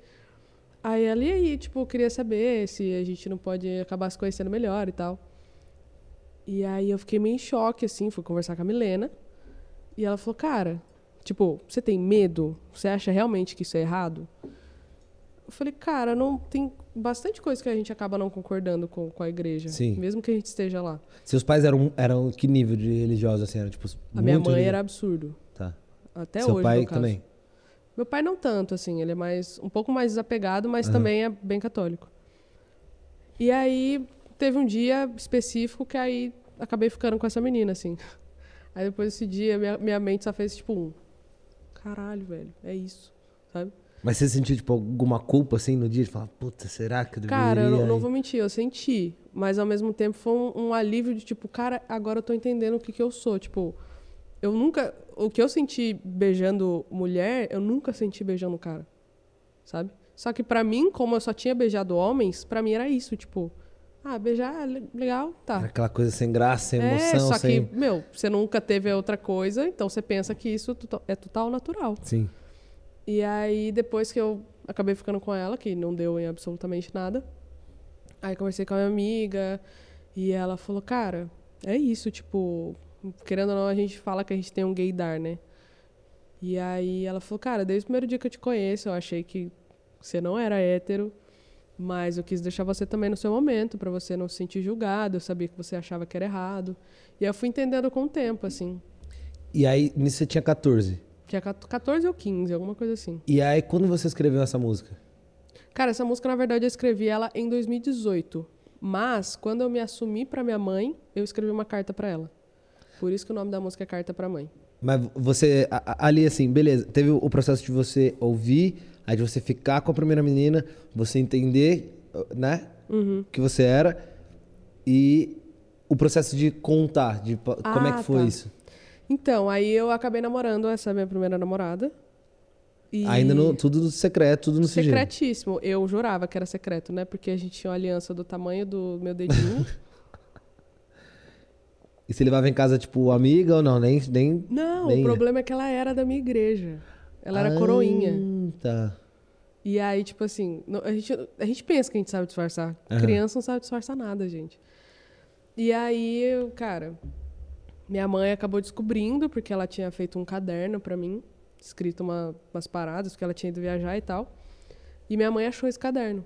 S2: Aí ela, e aí, tipo, eu queria saber se a gente não pode acabar se conhecendo melhor e tal. E aí eu fiquei meio em choque, assim, fui conversar com a Milena. E ela falou, cara, Tipo, você tem medo? Você acha realmente que isso é errado? Eu falei, cara, não tem bastante coisa que a gente acaba não concordando com, com a igreja. Sim. Mesmo que a gente esteja lá.
S1: Seus pais eram, eram que nível de religiosos assim? Era, tipo,
S2: a minha mãe era absurdo.
S1: Tá.
S2: Até
S1: Seu
S2: hoje,
S1: pai também?
S2: Meu pai não tanto, assim. Ele é mais um pouco mais desapegado, mas uhum. também é bem católico. E aí, teve um dia específico que aí acabei ficando com essa menina, assim. Aí depois desse dia, minha, minha mente só fez, tipo, um caralho, velho, é isso, sabe?
S1: Mas você sentiu, tipo, alguma culpa, assim, no dia? De falar, puta, será que eu deveria...
S2: Cara, eu não, não vou mentir, eu senti. Mas, ao mesmo tempo, foi um, um, alívio de, tipo, cara, agora eu tô entendendo o que que eu sou. Tipo, eu nunca... O que eu senti beijando mulher, eu nunca senti beijando cara, sabe? Só que para mim, como eu só tinha beijado homens, para mim era isso, tipo... Ah, beijar, legal, tá.
S1: Aquela coisa sem graça, sem é, emoção. É, só sem...
S2: que, meu, você nunca teve outra coisa, então você pensa que isso é total natural.
S1: Sim.
S2: E aí, depois que eu acabei ficando com ela, que não deu em absolutamente nada, aí conversei com a minha amiga e ela falou, cara, é isso, tipo, querendo ou não, a gente fala que a gente tem um gaydar, né? E aí ela falou, cara, desde o primeiro dia que eu te conheço, eu achei que você não era hétero. Mas eu quis deixar você também no seu momento, para você não se sentir julgado. Eu sabia que você achava que era errado. E eu fui entendendo com o tempo, assim.
S1: E aí, nisso você tinha 14?
S2: Tinha 14 ou 15, alguma coisa assim.
S1: E aí, quando você escreveu essa música?
S2: Cara, essa música, na verdade, eu escrevi ela em 2018. Mas, quando eu me assumi para minha mãe, eu escrevi uma carta para ela. Por isso que o nome da música é Carta para Mãe.
S1: Mas você, ali assim, beleza, teve o processo de você ouvir Aí de você ficar com a primeira menina, você entender, né?
S2: Uhum.
S1: Que você era. E o processo de contar, de ah, como é que foi tá. isso?
S2: Então, aí eu acabei namorando essa minha primeira namorada.
S1: E... Ainda no, tudo no secreto, tudo no
S2: sigilo. Secretíssimo. Eu jurava que era secreto, né? Porque a gente tinha uma aliança do tamanho do meu dedinho. (laughs)
S1: e você levava em casa, tipo, amiga ou não? Nem, nem,
S2: não,
S1: nem
S2: o problema é que ela era da minha igreja. Ela era ah, coroinha.
S1: Tá.
S2: E aí, tipo assim, a gente, a gente pensa que a gente sabe disfarçar. Uhum. Criança não sabe disfarçar nada, gente. E aí, cara, Minha mãe acabou descobrindo, porque ela tinha feito um caderno para mim, escrito uma, umas paradas, porque ela tinha ido viajar e tal. E minha mãe achou esse caderno.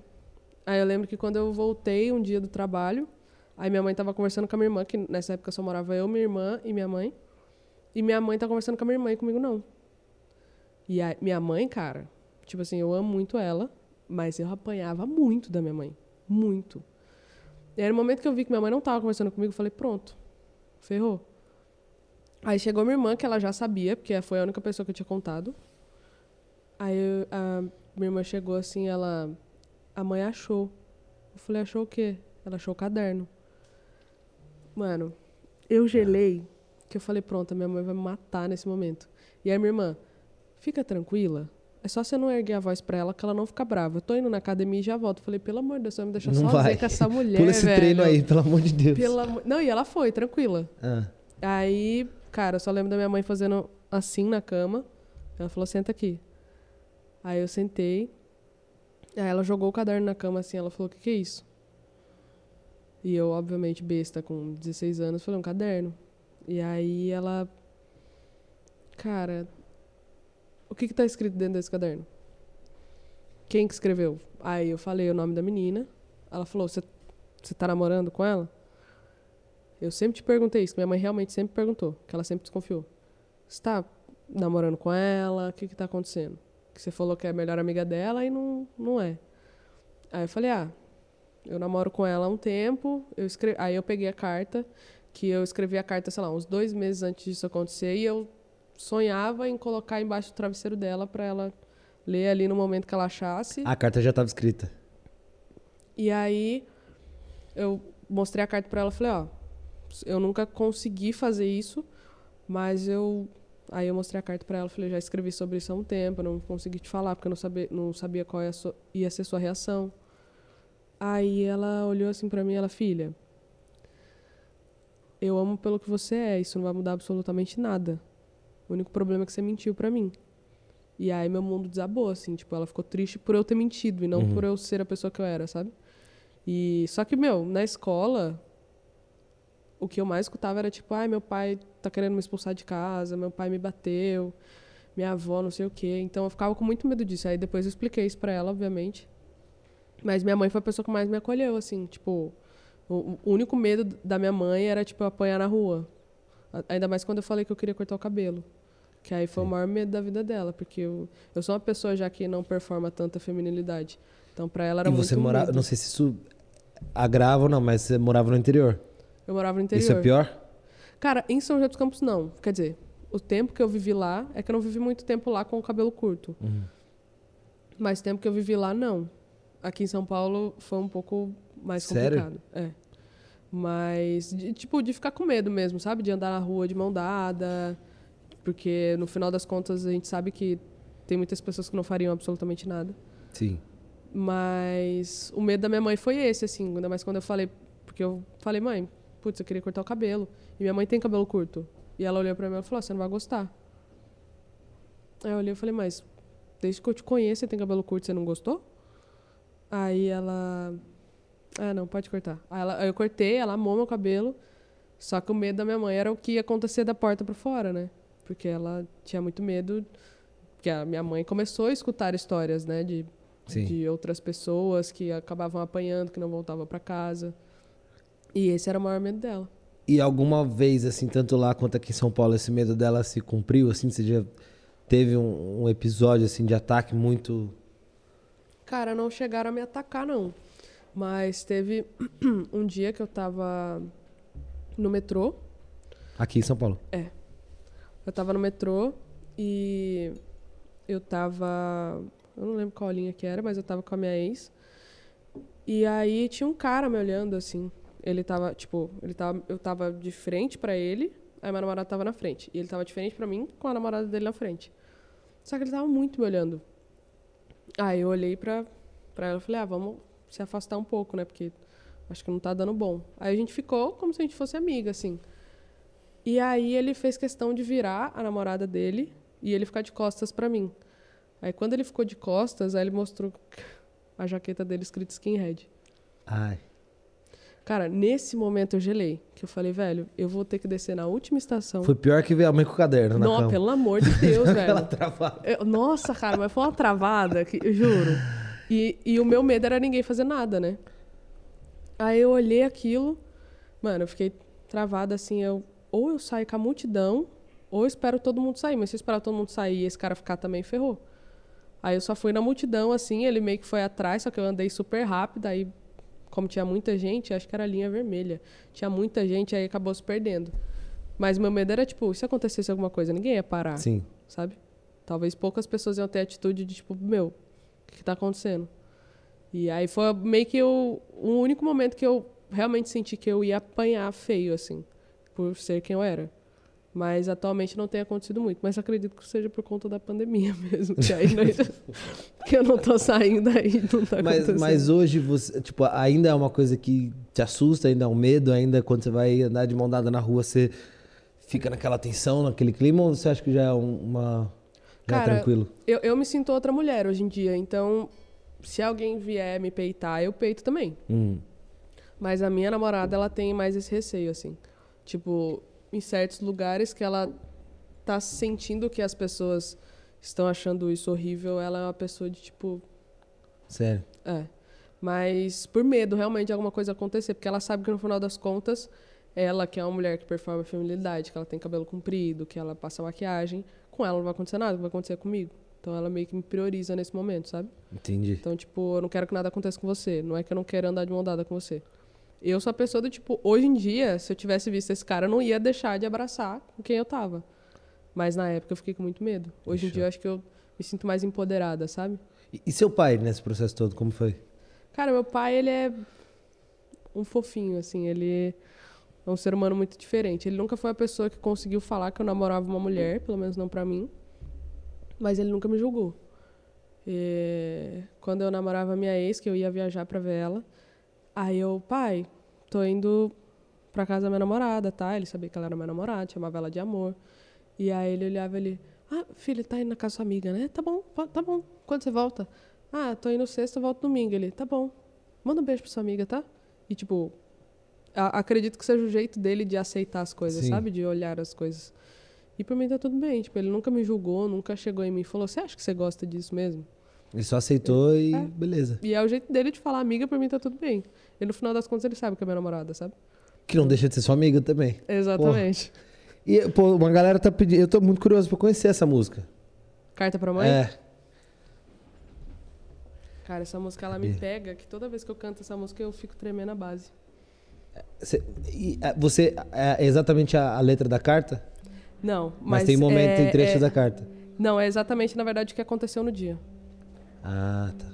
S2: Aí eu lembro que quando eu voltei um dia do trabalho, aí minha mãe tava conversando com a minha irmã, que nessa época só morava eu, minha irmã e minha mãe. E minha mãe tá conversando com a minha irmã e comigo não. E a minha mãe, cara, tipo assim, eu amo muito ela, mas eu apanhava muito da minha mãe. Muito. E aí, no momento que eu vi que minha mãe não tava conversando comigo, eu falei, pronto, ferrou. Aí chegou minha irmã, que ela já sabia, porque foi a única pessoa que eu tinha contado. Aí a minha irmã chegou assim, ela. A mãe achou. Eu falei, achou o quê? Ela achou o caderno. Mano, eu gelei, que eu falei, pronto, a minha mãe vai me matar nesse momento. E aí minha irmã, fica tranquila. É só você não erguer a voz pra ela que ela não fica brava. Eu tô indo na academia e já volto. Falei, pelo amor de Deus, você vai me deixar não sozinha vai. com essa mulher, Pula esse velho. treino
S1: aí, pelo amor de Deus.
S2: Pela... Não, e ela foi, tranquila. Ah. Aí, cara, eu só lembro da minha mãe fazendo assim na cama. Ela falou, senta aqui. Aí eu sentei. Aí ela jogou o caderno na cama assim, ela falou, o que, que é isso? E eu, obviamente, besta, com 16 anos, falei, um caderno. E aí ela. Cara, o que, que tá escrito dentro desse caderno? Quem que escreveu? Aí eu falei o nome da menina. Ela falou, você tá namorando com ela? Eu sempre te perguntei isso, minha mãe realmente sempre perguntou, que ela sempre desconfiou. Você tá namorando com ela? O que que tá acontecendo? Que você falou que é a melhor amiga dela e não, não é. Aí eu falei, ah, eu namoro com ela há um tempo. Eu escrevi, aí eu peguei a carta, que eu escrevi a carta, sei lá, uns dois meses antes disso acontecer, e eu sonhava em colocar embaixo do travesseiro dela para ela ler ali no momento que ela achasse.
S1: A carta já estava escrita.
S2: E aí eu mostrei a carta para ela falei, ó, eu nunca consegui fazer isso, mas eu Aí eu mostrei a carta para ela, falei, já escrevi sobre isso há um tempo, não consegui te falar porque eu não sabia, não sabia qual ia, so, ia ser sua reação. Aí ela olhou assim para mim, ela, filha, eu amo pelo que você é, isso não vai mudar absolutamente nada. O único problema é que você mentiu para mim. E aí meu mundo desabou, assim, tipo, ela ficou triste por eu ter mentido e não uhum. por eu ser a pessoa que eu era, sabe? E só que, meu, na escola, o que eu mais escutava era tipo, ai, meu pai tá querendo me expulsar de casa, meu pai me bateu, minha avó, não sei o quê. Então eu ficava com muito medo disso. Aí depois eu expliquei isso pra ela, obviamente. Mas minha mãe foi a pessoa que mais me acolheu, assim, tipo, o, o único medo da minha mãe era, tipo, apanhar na rua. Ainda mais quando eu falei que eu queria cortar o cabelo. Que aí foi Sim. o maior medo da vida dela, porque eu, eu sou uma pessoa já que não performa tanta feminilidade. Então, pra ela era e muito
S1: você morava, não sei se isso agrava ou não, mas você morava no interior.
S2: Eu morava no interior.
S1: Isso é pior?
S2: Cara, em São José dos Campos, não. Quer dizer, o tempo que eu vivi lá é que eu não vivi muito tempo lá com o cabelo curto. Uhum. Mas o tempo que eu vivi lá, não. Aqui em São Paulo foi um pouco mais complicado. Sério? É. Mas, de, tipo, de ficar com medo mesmo, sabe? De andar na rua de mão dada. Porque, no final das contas, a gente sabe que tem muitas pessoas que não fariam absolutamente nada.
S1: Sim.
S2: Mas o medo da minha mãe foi esse, assim. Ainda mais quando eu falei... Porque eu falei, mãe, putz, eu queria cortar o cabelo. E minha mãe tem cabelo curto. E ela olhou pra mim e falou, você não vai gostar. Aí eu olhei e falei, mas desde que eu te conheço, você tem cabelo curto, você não gostou? Aí ela... Ah, não, pode cortar. Aí, ela, aí eu cortei, ela amou meu cabelo. Só que o medo da minha mãe era o que ia acontecer da porta para fora, né? Porque ela tinha muito medo... Porque a minha mãe começou a escutar histórias, né? De, de outras pessoas que acabavam apanhando, que não voltavam para casa. E esse era o maior medo dela.
S1: E alguma vez, assim, tanto lá quanto aqui em São Paulo, esse medo dela se cumpriu? Assim, você já teve um, um episódio, assim, de ataque muito...
S2: Cara, não chegaram a me atacar, não. Mas teve (clears throat) um dia que eu tava no metrô.
S1: Aqui em São Paulo?
S2: É. Eu tava no metrô e eu tava. Eu não lembro qual linha que era, mas eu tava com a minha ex. E aí tinha um cara me olhando assim. Ele tava, tipo, ele tava, eu tava de frente para ele, aí meu namorado tava na frente. E ele tava de frente para mim com a namorada dele na frente. Só que ele tava muito me olhando. Aí eu olhei pra, pra ela e falei, ah, vamos se afastar um pouco, né? Porque acho que não tá dando bom. Aí a gente ficou como se a gente fosse amiga, assim. E aí ele fez questão de virar a namorada dele e ele ficar de costas para mim. Aí quando ele ficou de costas, aí ele mostrou a jaqueta dele escrito skinhead.
S1: Ai.
S2: Cara, nesse momento eu gelei. Que eu falei, velho, eu vou ter que descer na última estação.
S1: Foi pior que ver a mãe com o caderno na
S2: Não,
S1: cama.
S2: pelo amor de Deus, (laughs) velho.
S1: Aquela travada.
S2: Eu- nossa, cara, mas foi uma travada, que, eu juro. E, e o meu medo era ninguém fazer nada, né? Aí eu olhei aquilo, mano, eu fiquei travada assim, eu ou eu saio com a multidão, ou eu espero todo mundo sair. Mas se eu esperar todo mundo sair e esse cara ficar também, ferrou. Aí eu só fui na multidão, assim, ele meio que foi atrás, só que eu andei super rápido, aí como tinha muita gente, acho que era a linha vermelha. Tinha muita gente, aí acabou se perdendo. Mas meu medo era, tipo, se acontecesse alguma coisa, ninguém ia parar
S1: Sim.
S2: sabe? Talvez poucas pessoas iam ter atitude de tipo, meu, o que, que tá acontecendo? E aí foi meio que o, o único momento que eu realmente senti que eu ia apanhar feio, assim, por ser quem eu era. Mas atualmente não tem acontecido muito. Mas acredito que seja por conta da pandemia (laughs) mesmo. Que, aí (laughs) que eu não tô saindo aí, não tá
S1: Mas,
S2: acontecendo.
S1: mas hoje você, tipo, ainda é uma coisa que te assusta, ainda é um medo, ainda quando você vai andar de mão dada na rua, você fica naquela tensão, naquele clima, ou você acha que já é um- uma. Já é
S2: Cara,
S1: tranquilo?
S2: Eu, eu me sinto outra mulher hoje em dia. Então, se alguém vier me peitar, eu peito também.
S1: Hum.
S2: Mas a minha namorada, ela tem mais esse receio, assim. Tipo, em certos lugares que ela tá sentindo que as pessoas estão achando isso horrível, ela é uma pessoa de tipo.
S1: Sério.
S2: É. Mas por medo realmente de alguma coisa acontecer, porque ela sabe que no final das contas, ela que é uma mulher que performa feminilidade, que ela tem cabelo comprido, que ela passa maquiagem, com ela não vai acontecer nada, vai acontecer comigo. Então ela meio que me prioriza nesse momento, sabe?
S1: Entendi.
S2: Então, tipo, eu não quero que nada aconteça com você. Não é que eu não quero andar de mão dada com você. Eu sou a pessoa do tipo, hoje em dia, se eu tivesse visto esse cara, eu não ia deixar de abraçar com quem eu tava. Mas na época eu fiquei com muito medo. Hoje em
S1: Ixi.
S2: dia eu acho que eu me sinto mais empoderada, sabe?
S1: E, e seu pai nesse processo todo, como foi?
S2: Cara, meu pai, ele é um fofinho, assim. Ele é um ser humano muito diferente. Ele nunca foi a pessoa que conseguiu falar que eu namorava uma mulher, pelo menos não pra mim. Mas ele nunca me julgou. E quando eu namorava minha ex, que eu ia viajar pra ver ela, aí eu, pai, tô indo pra casa da minha namorada, tá? Ele sabia que ela era minha namorada, chamava ela de amor. E aí ele olhava ele, ah, filho, tá indo na casa da sua amiga, né? Tá bom, tá bom. Quando você volta? Ah, tô indo sexta, volto domingo. Ele, tá bom. Manda um beijo pra sua amiga, tá? E tipo, a- acredito que seja o jeito dele de aceitar as coisas,
S1: Sim.
S2: sabe? De olhar as coisas. E por mim tá tudo bem. Tipo, ele nunca me julgou, nunca chegou em mim e falou: Você acha que você gosta disso mesmo?
S1: Ele só aceitou e
S2: É.
S1: beleza.
S2: E é o jeito dele de falar, amiga, por mim tá tudo bem. E no final das contas ele sabe que é minha namorada, sabe?
S1: Que não deixa de ser sua amiga também.
S2: Exatamente.
S1: E, pô, uma galera tá pedindo. Eu tô muito curioso pra conhecer essa música.
S2: Carta pra mãe?
S1: É.
S2: Cara, essa música ela me pega, que toda vez que eu canto essa música eu fico tremendo a base.
S1: É, você. É exatamente a, a letra da carta?
S2: Não,
S1: Mas,
S2: mas.
S1: tem momentos,
S2: é,
S1: tem trechos
S2: é-
S1: da carta.
S2: Não, é exatamente, na verdade, o que aconteceu no dia.
S1: Ah, tá.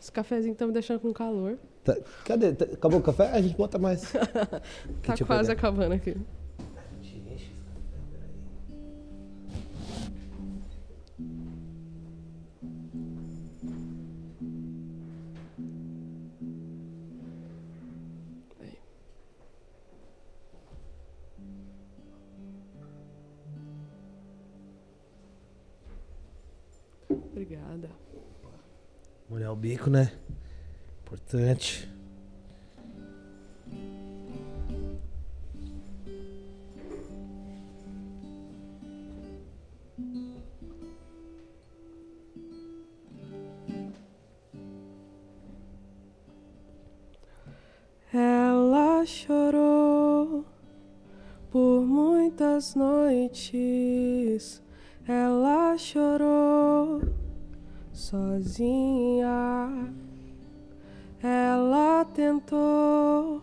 S2: Esse cafezinho tá me deixando com calor.
S1: Tá- Cadê? Tá- Acabou o café? A gente bota mais. (laughs)
S2: Tá quase
S1: pegar.
S2: acabando aqui. Obrigada.
S1: Molhar o bico, né? Importante.
S2: Ela chorou por muitas noites. Ela chorou sozinha. Ela tentou,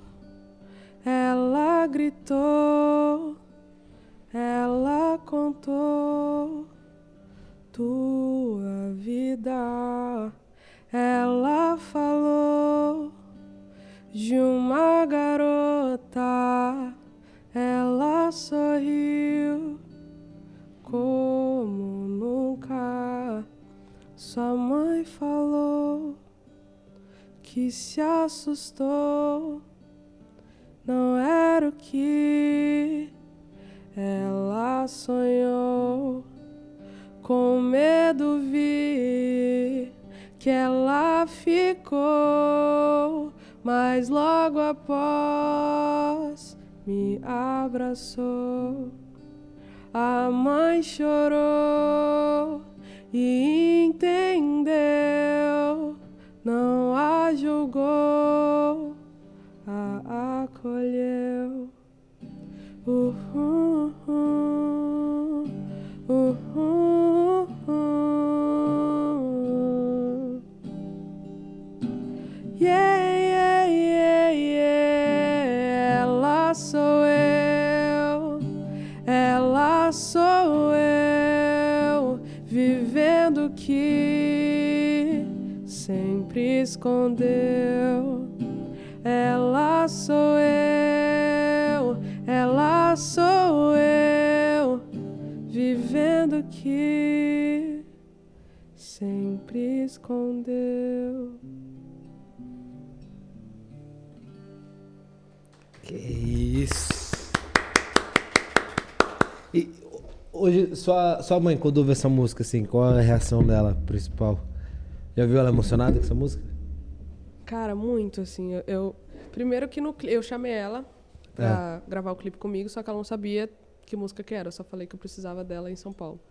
S2: ela gritou, assustou. Não era o que ela sonhou. Com medo vi que ela ficou, mas logo após me abraçou. A mãe chorou
S1: sua, sua mãe, quando ouve essa música, assim, qual é a reação dela principal? Já viu ela emocionada com essa música?
S2: Cara, muito, assim. Eu, eu- primeiro que no eu chamei ela pra gravar o clipe comigo, só que ela não sabia que música que era. Eu só falei que eu precisava dela em São Paulo.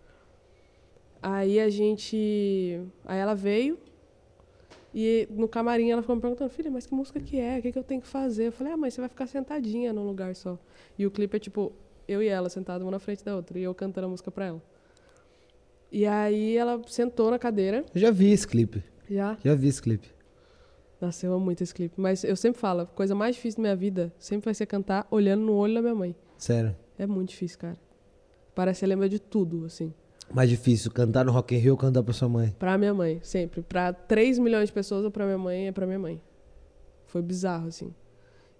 S2: Aí a gente. Aí ela veio. E no camarim ela ficou me perguntando, filha, mas que música que é? O que, que eu tenho que fazer? Eu falei, ah, mãe, você vai ficar sentadinha num lugar só. E o clipe é tipo, eu e ela sentadas uma na frente da outra, e eu cantando a música pra ela. E aí ela sentou na cadeira,
S1: Eu já vi esse clipe.
S2: já.
S1: Já vi esse clipe.
S2: Nossa, eu amo muito esse clipe. Mas eu sempre falo, a coisa mais difícil da minha vida sempre vai ser cantar olhando no olho da minha mãe.
S1: Sério.
S2: É muito difícil, cara. Parece que você lembra de tudo, assim.
S1: Mais difícil, cantar no Rock in Rio ou cantar pra sua mãe?
S2: Pra minha mãe, sempre. Pra 3 milhões de pessoas ou pra minha mãe, é pra minha mãe. Foi bizarro, assim.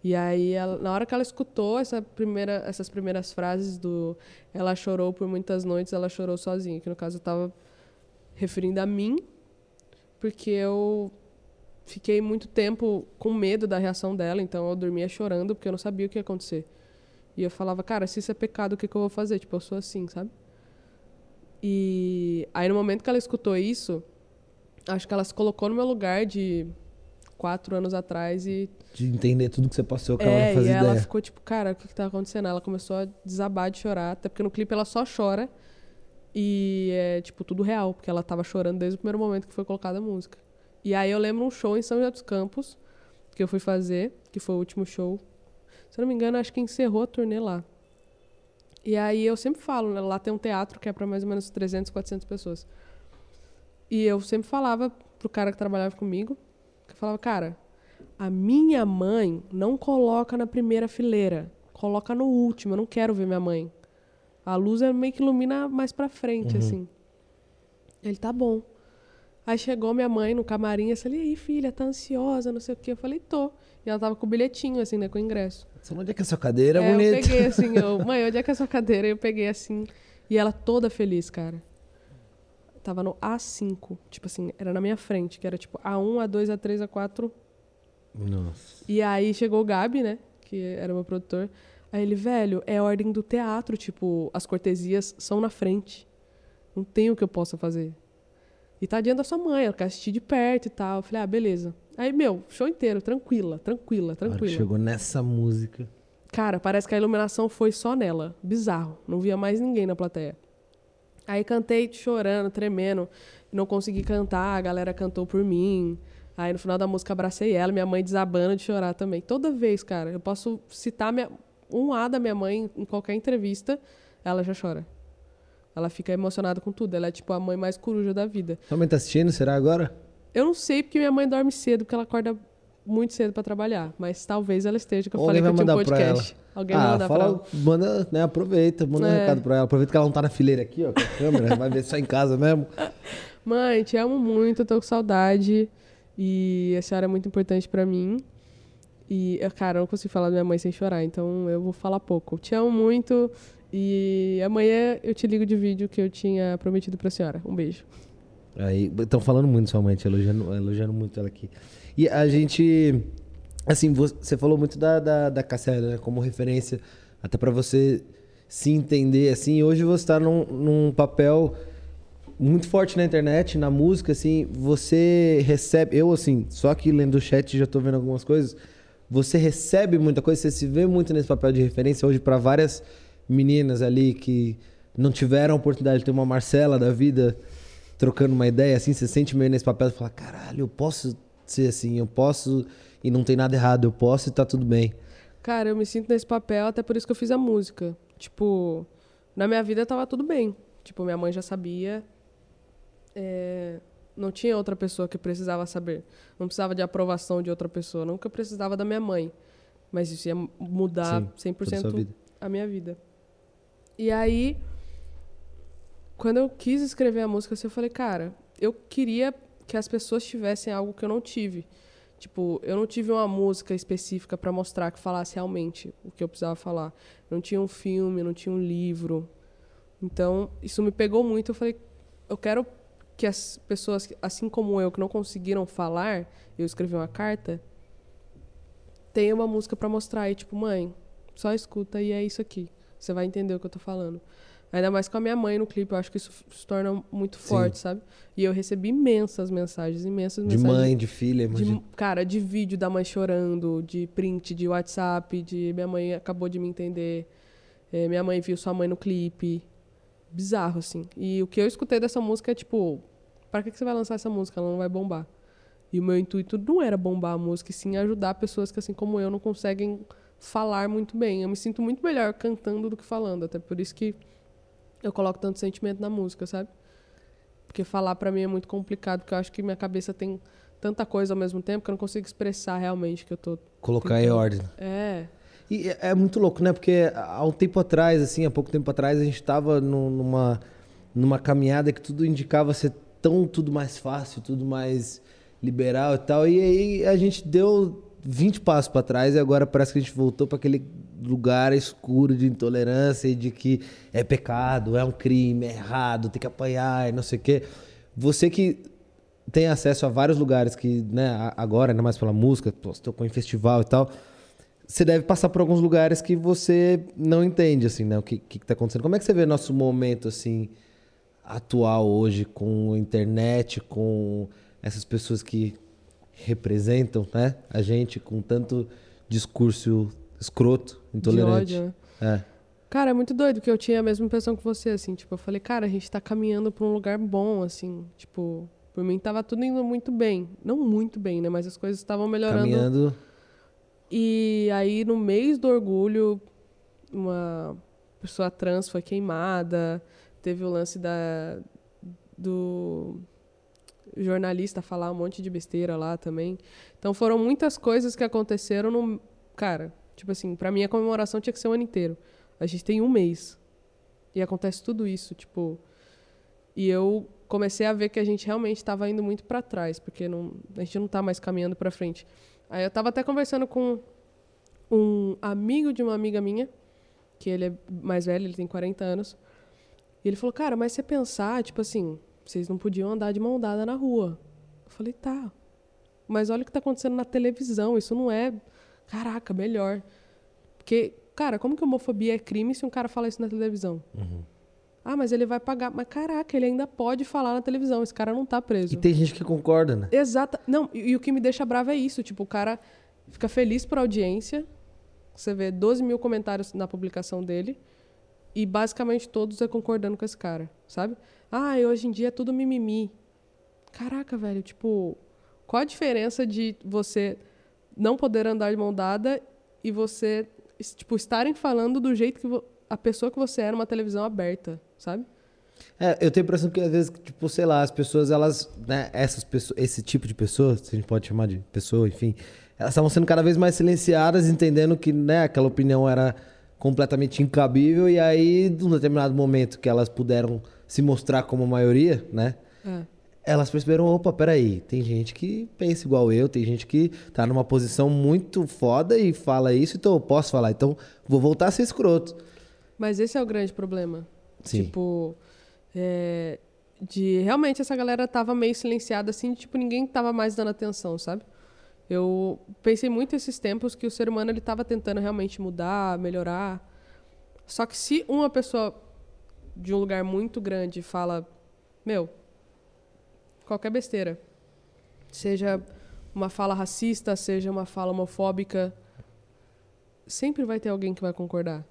S2: E aí, ela- na hora que ela escutou essa primeira, essas primeiras frases do Ela chorou por muitas noites, ela chorou sozinha. Que no caso eu tava referindo a mim, porque eu fiquei muito tempo com medo da reação dela, então eu dormia chorando porque eu não sabia o que ia acontecer. E eu falava, cara, se isso é pecado, o que, que eu vou fazer? Tipo, eu sou assim, sabe? E aí no momento que ela escutou isso, acho que ela se colocou no meu lugar de quatro anos atrás e
S1: De entender tudo que você passou, que ela não
S2: é, e
S1: fazia
S2: ela
S1: ideia.
S2: ficou tipo, cara, o que, que tá acontecendo? Ela começou a desabar de chorar, até porque no clipe ela só chora. E é, tipo, tudo real, porque ela tava chorando desde o primeiro momento que foi colocada a música. E aí eu lembro um show em São José dos Campos, que eu fui fazer, que foi o último show. Se eu não me engano, acho que encerrou a turnê lá. E aí eu sempre falo, né, lá tem um teatro que é para mais ou menos 300, 400 pessoas. E eu sempre falava pro cara que trabalhava comigo, eu falava, cara, a minha mãe não coloca na primeira fileira, coloca no último, eu não quero ver minha mãe. A luz é meio que ilumina mais pra frente,
S1: Uhum.
S2: assim. Ele, tá bom. Aí chegou minha mãe no camarim, eu falei, e aí, filha, tá ansiosa, não sei o quê. Eu falei, tô. E ela tava com o bilhetinho, assim, né, com o ingresso.
S1: Você onde é que é sua cadeira,
S2: É, eu
S1: bonito?
S2: peguei assim, eu, (laughs) mãe, onde é que é a sua cadeira? Eu peguei assim. E ela toda feliz, cara. Tava no A5. Tipo assim, era na minha frente, que era tipo A1, A2, A3, A4.
S1: Nossa.
S2: E aí chegou o Gabi, né? Que era meu produtor. Aí ele, velho, é ordem do teatro. Tipo, as cortesias são na frente. Não tem o que eu possa fazer. E tá diante da sua mãe, ela quer assistir de perto e tal. Eu falei, ah, beleza. Aí, meu, show inteiro, tranquila, tranquila, tranquila.
S1: chegou nessa música.
S2: Cara, parece que a iluminação foi só nela. Bizarro. Não via mais ninguém na plateia. Aí cantei chorando, tremendo. Não consegui cantar, a galera cantou por mim. Aí no final da música abracei ela, minha mãe desabando de chorar também. Toda vez, cara, eu posso citar minha- um A da minha mãe em qualquer entrevista, ela já chora. Ela fica emocionada com tudo. Ela é tipo a mãe mais coruja da vida.
S1: Sua mãe tá assistindo, será agora?
S2: Eu não sei porque minha mãe dorme cedo, porque ela acorda muito cedo pra trabalhar. Mas talvez ela esteja, que eu
S1: Ou
S2: falei que eu tinha um
S1: vai mandar pra
S2: podcast. Alguém vai
S1: ah,
S2: mandar pra
S1: fala,
S2: ela.
S1: manda, né, aproveita, manda um
S2: É.
S1: recado pra ela. Aproveita que ela não tá na fileira aqui, ó, com a câmera, vai ver só em casa mesmo. (laughs)
S2: Mãe, te amo muito, tô com saudade. E a senhora é muito importante pra mim. E, cara, eu não consigo falar da minha mãe sem chorar, então eu vou falar pouco. Te amo muito. E amanhã eu te ligo de vídeo que eu tinha prometido pra senhora. Um beijo.
S1: Aí, estão falando muito sua mãe, te elogiando, elogiando muito ela aqui. E a gente, assim, você falou muito da, da, da Cassia, né, como referência, até pra você se entender, assim, hoje você tá num, num papel muito forte na internet, na música, assim, você recebe. Eu, assim, só que lendo o chat já tô vendo algumas coisas. Você recebe muita coisa, você se vê muito nesse papel de referência hoje para várias meninas ali que não tiveram a oportunidade de ter uma Marcela da vida trocando uma ideia, assim, você sente meio nesse papel e fala, caralho, eu posso ser assim, eu posso e não tem nada errado, eu posso e tá tudo bem.
S2: Cara, eu me sinto nesse papel, até por isso que eu fiz a música. Tipo, na minha vida tava tudo bem. Tipo, minha mãe já sabia. É, não tinha outra pessoa que precisava saber. Não precisava de aprovação de outra pessoa. Nunca precisava da minha mãe. Mas isso ia mudar Sim, 100% a minha vida. E aí, quando eu quis escrever a música, assim, eu falei, cara, eu queria que as pessoas tivessem algo que eu não tive. Tipo, eu não tive uma música específica para mostrar que falasse realmente o que eu precisava falar. Não tinha um filme, não tinha um livro. Então, isso me pegou muito. Eu falei, eu quero que as pessoas, assim como eu, que não conseguiram falar, eu escrevi uma carta, tenham uma música para mostrar. E, tipo, mãe, só escuta e é isso aqui. Você vai entender o que eu tô falando. Ainda mais com a minha mãe no clipe, eu acho que isso se torna muito forte, Sim. sabe? E eu recebi imensas mensagens, imensas
S1: de
S2: mensagens.
S1: De mãe, de filha, de,
S2: Cara, de vídeo da mãe chorando, de print, de WhatsApp, de minha mãe acabou de me entender. É, minha mãe viu sua mãe no clipe. Bizarro, assim. E o que eu escutei dessa música é tipo, para que, que você vai lançar essa música? Ela não vai bombar. E o meu intuito não era bombar a música, e sim ajudar pessoas que, assim como eu, não conseguem falar muito bem. Eu me sinto muito melhor cantando do que falando. Até por isso que eu coloco tanto sentimento na música, sabe? Porque falar para mim é muito complicado, porque eu acho que minha cabeça tem tanta coisa ao mesmo tempo que eu não consigo expressar realmente que eu tô
S1: colocar tentando. em ordem.
S2: É.
S1: E é, é muito louco, né? Porque há um tempo atrás, assim, há pouco tempo atrás, a gente estava numa numa caminhada que tudo indicava ser tão tudo mais fácil, tudo mais liberal e tal. E aí a gente deu 20 passos para trás e agora parece que a gente voltou para aquele lugar escuro de intolerância e de que é pecado, é um crime, é errado, tem que apanhar, não sei o quê. Você que tem acesso a vários lugares que, né, agora, ainda mais pela música, você tocou em festival e tal, você deve passar por alguns lugares que você não entende, assim, né, o que, que, tá acontecendo. Como é que você vê nosso momento, assim, atual hoje, com internet, com essas pessoas que representam, né, a gente, com tanto discurso escroto, intolerante. De ódio, né? É.
S2: Cara, é muito doido, porque eu tinha a mesma impressão que você, assim. Tipo, eu falei, cara, a gente tá caminhando pra um lugar bom, assim. Tipo, por mim tava tudo indo muito bem. Não muito bem, né? Mas as coisas estavam melhorando.
S1: Caminhando.
S2: E aí, no mês do orgulho, uma pessoa trans foi queimada. Teve o lance da, do jornalista falar um monte de besteira lá também. Então foram muitas coisas que aconteceram no. Cara, Tipo assim, para mim a comemoração tinha que ser o ano inteiro. A gente tem um mês. E acontece tudo isso, tipo. E eu comecei a ver que a gente realmente estava indo muito para trás, porque não, a gente não está mais caminhando para frente. Aí eu estava até conversando com um amigo de uma amiga minha, que ele é mais velho, ele tem 40 anos. E ele falou: "Cara, mas você pensar, tipo assim, vocês não podiam andar de mão dada na rua". Eu falei: "Tá. Mas olha o que está acontecendo na televisão, isso não é caraca, melhor. Porque, cara, como que homofobia é crime se um cara fala isso na televisão? Uhum. Ah, mas ele vai pagar. Mas caraca, ele ainda pode falar na televisão. Esse cara não tá preso.
S1: E tem gente que concorda, né?
S2: Exato. Não, e, e o que me deixa bravo é isso. Tipo, o cara fica feliz por audiência. Você vê 12 mil comentários na publicação dele. E basicamente todos é concordando com esse cara, sabe? Ah, e hoje em dia é tudo mimimi. Caraca, velho, tipo, qual a diferença de você não poder andar de mão dada e você, tipo, estarem falando do jeito que a pessoa que você é numa televisão aberta, sabe?
S1: É, eu tenho a impressão que às vezes, tipo, sei lá, as pessoas, elas, né, essas pessoas, esse tipo de pessoa, se a gente pode chamar de pessoa, enfim, elas estavam sendo cada vez mais silenciadas, entendendo que, né, aquela opinião era completamente incabível e aí, num determinado momento que elas puderam se mostrar como maioria, né? É elas perceberam, opa, peraí, tem gente que pensa igual eu, tem gente que tá numa posição muito foda e fala isso, então eu posso falar, então vou voltar a ser escroto.
S2: Mas esse é o grande problema. Sim. Tipo, é, de realmente essa galera tava meio silenciada assim, tipo, ninguém tava mais dando atenção, sabe? Eu pensei muito esses tempos que o ser humano ele tava tentando realmente mudar, melhorar. Só que se uma pessoa de um lugar muito grande fala meu, qualquer besteira. Seja uma fala racista, seja uma fala homofóbica, sempre vai ter alguém que vai concordar.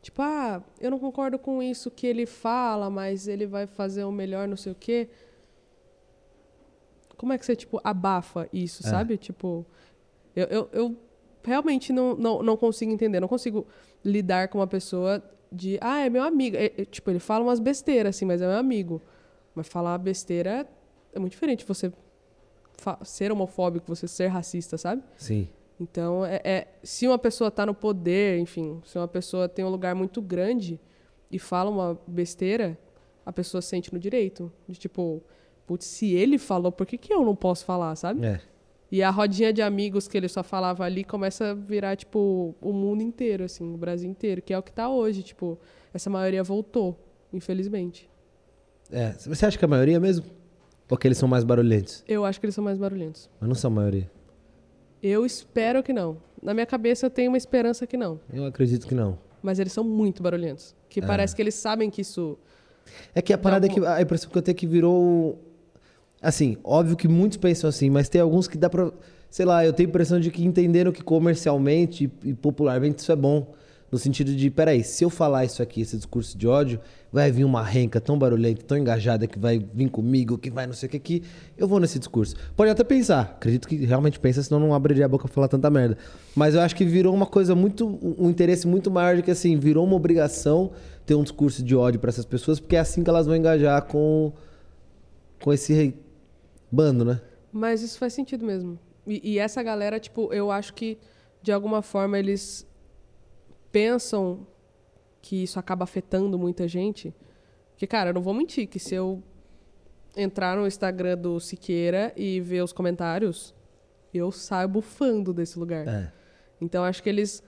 S2: Tipo, ah, eu não concordo com isso que ele fala, mas ele vai fazer o melhor, não sei o quê. Como é que você, tipo, abafa isso, é. sabe? Tipo, eu, eu, eu realmente não, não, não consigo entender, não consigo lidar com uma pessoa de, ah, é meu amigo. É, é, tipo, ele fala umas besteiras, assim, mas é meu amigo. Mas falar besteira é muito diferente você ser homofóbico, você ser racista, sabe?
S1: Sim.
S2: Então, é, é se uma pessoa está no poder, enfim, se uma pessoa tem um lugar muito grande e fala uma besteira, a pessoa sente no direito. De tipo, putz, se ele falou, por que, que eu não posso falar, sabe?
S1: É.
S2: E a rodinha de amigos que ele só falava ali começa a virar, tipo, o mundo inteiro, assim, o Brasil inteiro, que é o que está hoje. Tipo, essa maioria voltou, infelizmente.
S1: É, você acha que é a maioria mesmo? Ou que eles são mais barulhentos?
S2: Eu acho que eles são mais barulhentos.
S1: Mas não são a maioria.
S2: Eu espero que não. Na minha cabeça eu tenho uma esperança que não.
S1: Eu acredito que não.
S2: Mas eles são muito barulhentos. Que é. parece que eles sabem que isso.
S1: É que a parada algum... é que. A impressão que eu tenho é que virou Assim, óbvio que muitos pensam assim, mas tem alguns que dá pra. Sei lá, eu tenho a impressão de que entenderam que comercialmente e popularmente isso é bom. No sentido de, peraí, se eu falar isso aqui, esse discurso de ódio, vai vir uma renca tão barulhenta, tão engajada, que vai vir comigo, que vai não sei o que aqui, eu vou nesse discurso. Pode até pensar, acredito que realmente pensa, senão não abriria a boca pra falar tanta merda. Mas eu acho que virou uma coisa muito, um interesse muito maior de que assim, virou uma obrigação ter um discurso de ódio para essas pessoas, porque é assim que elas vão engajar com, com esse bando, né?
S2: Mas isso faz sentido mesmo. E, e, essa galera, tipo, eu acho que de alguma forma eles pensam que isso acaba afetando muita gente. Que, cara, eu não vou mentir que se eu entrar no Instagram do Siqueira e ver os comentários, eu saio bufando desse lugar. É. Então acho que eles.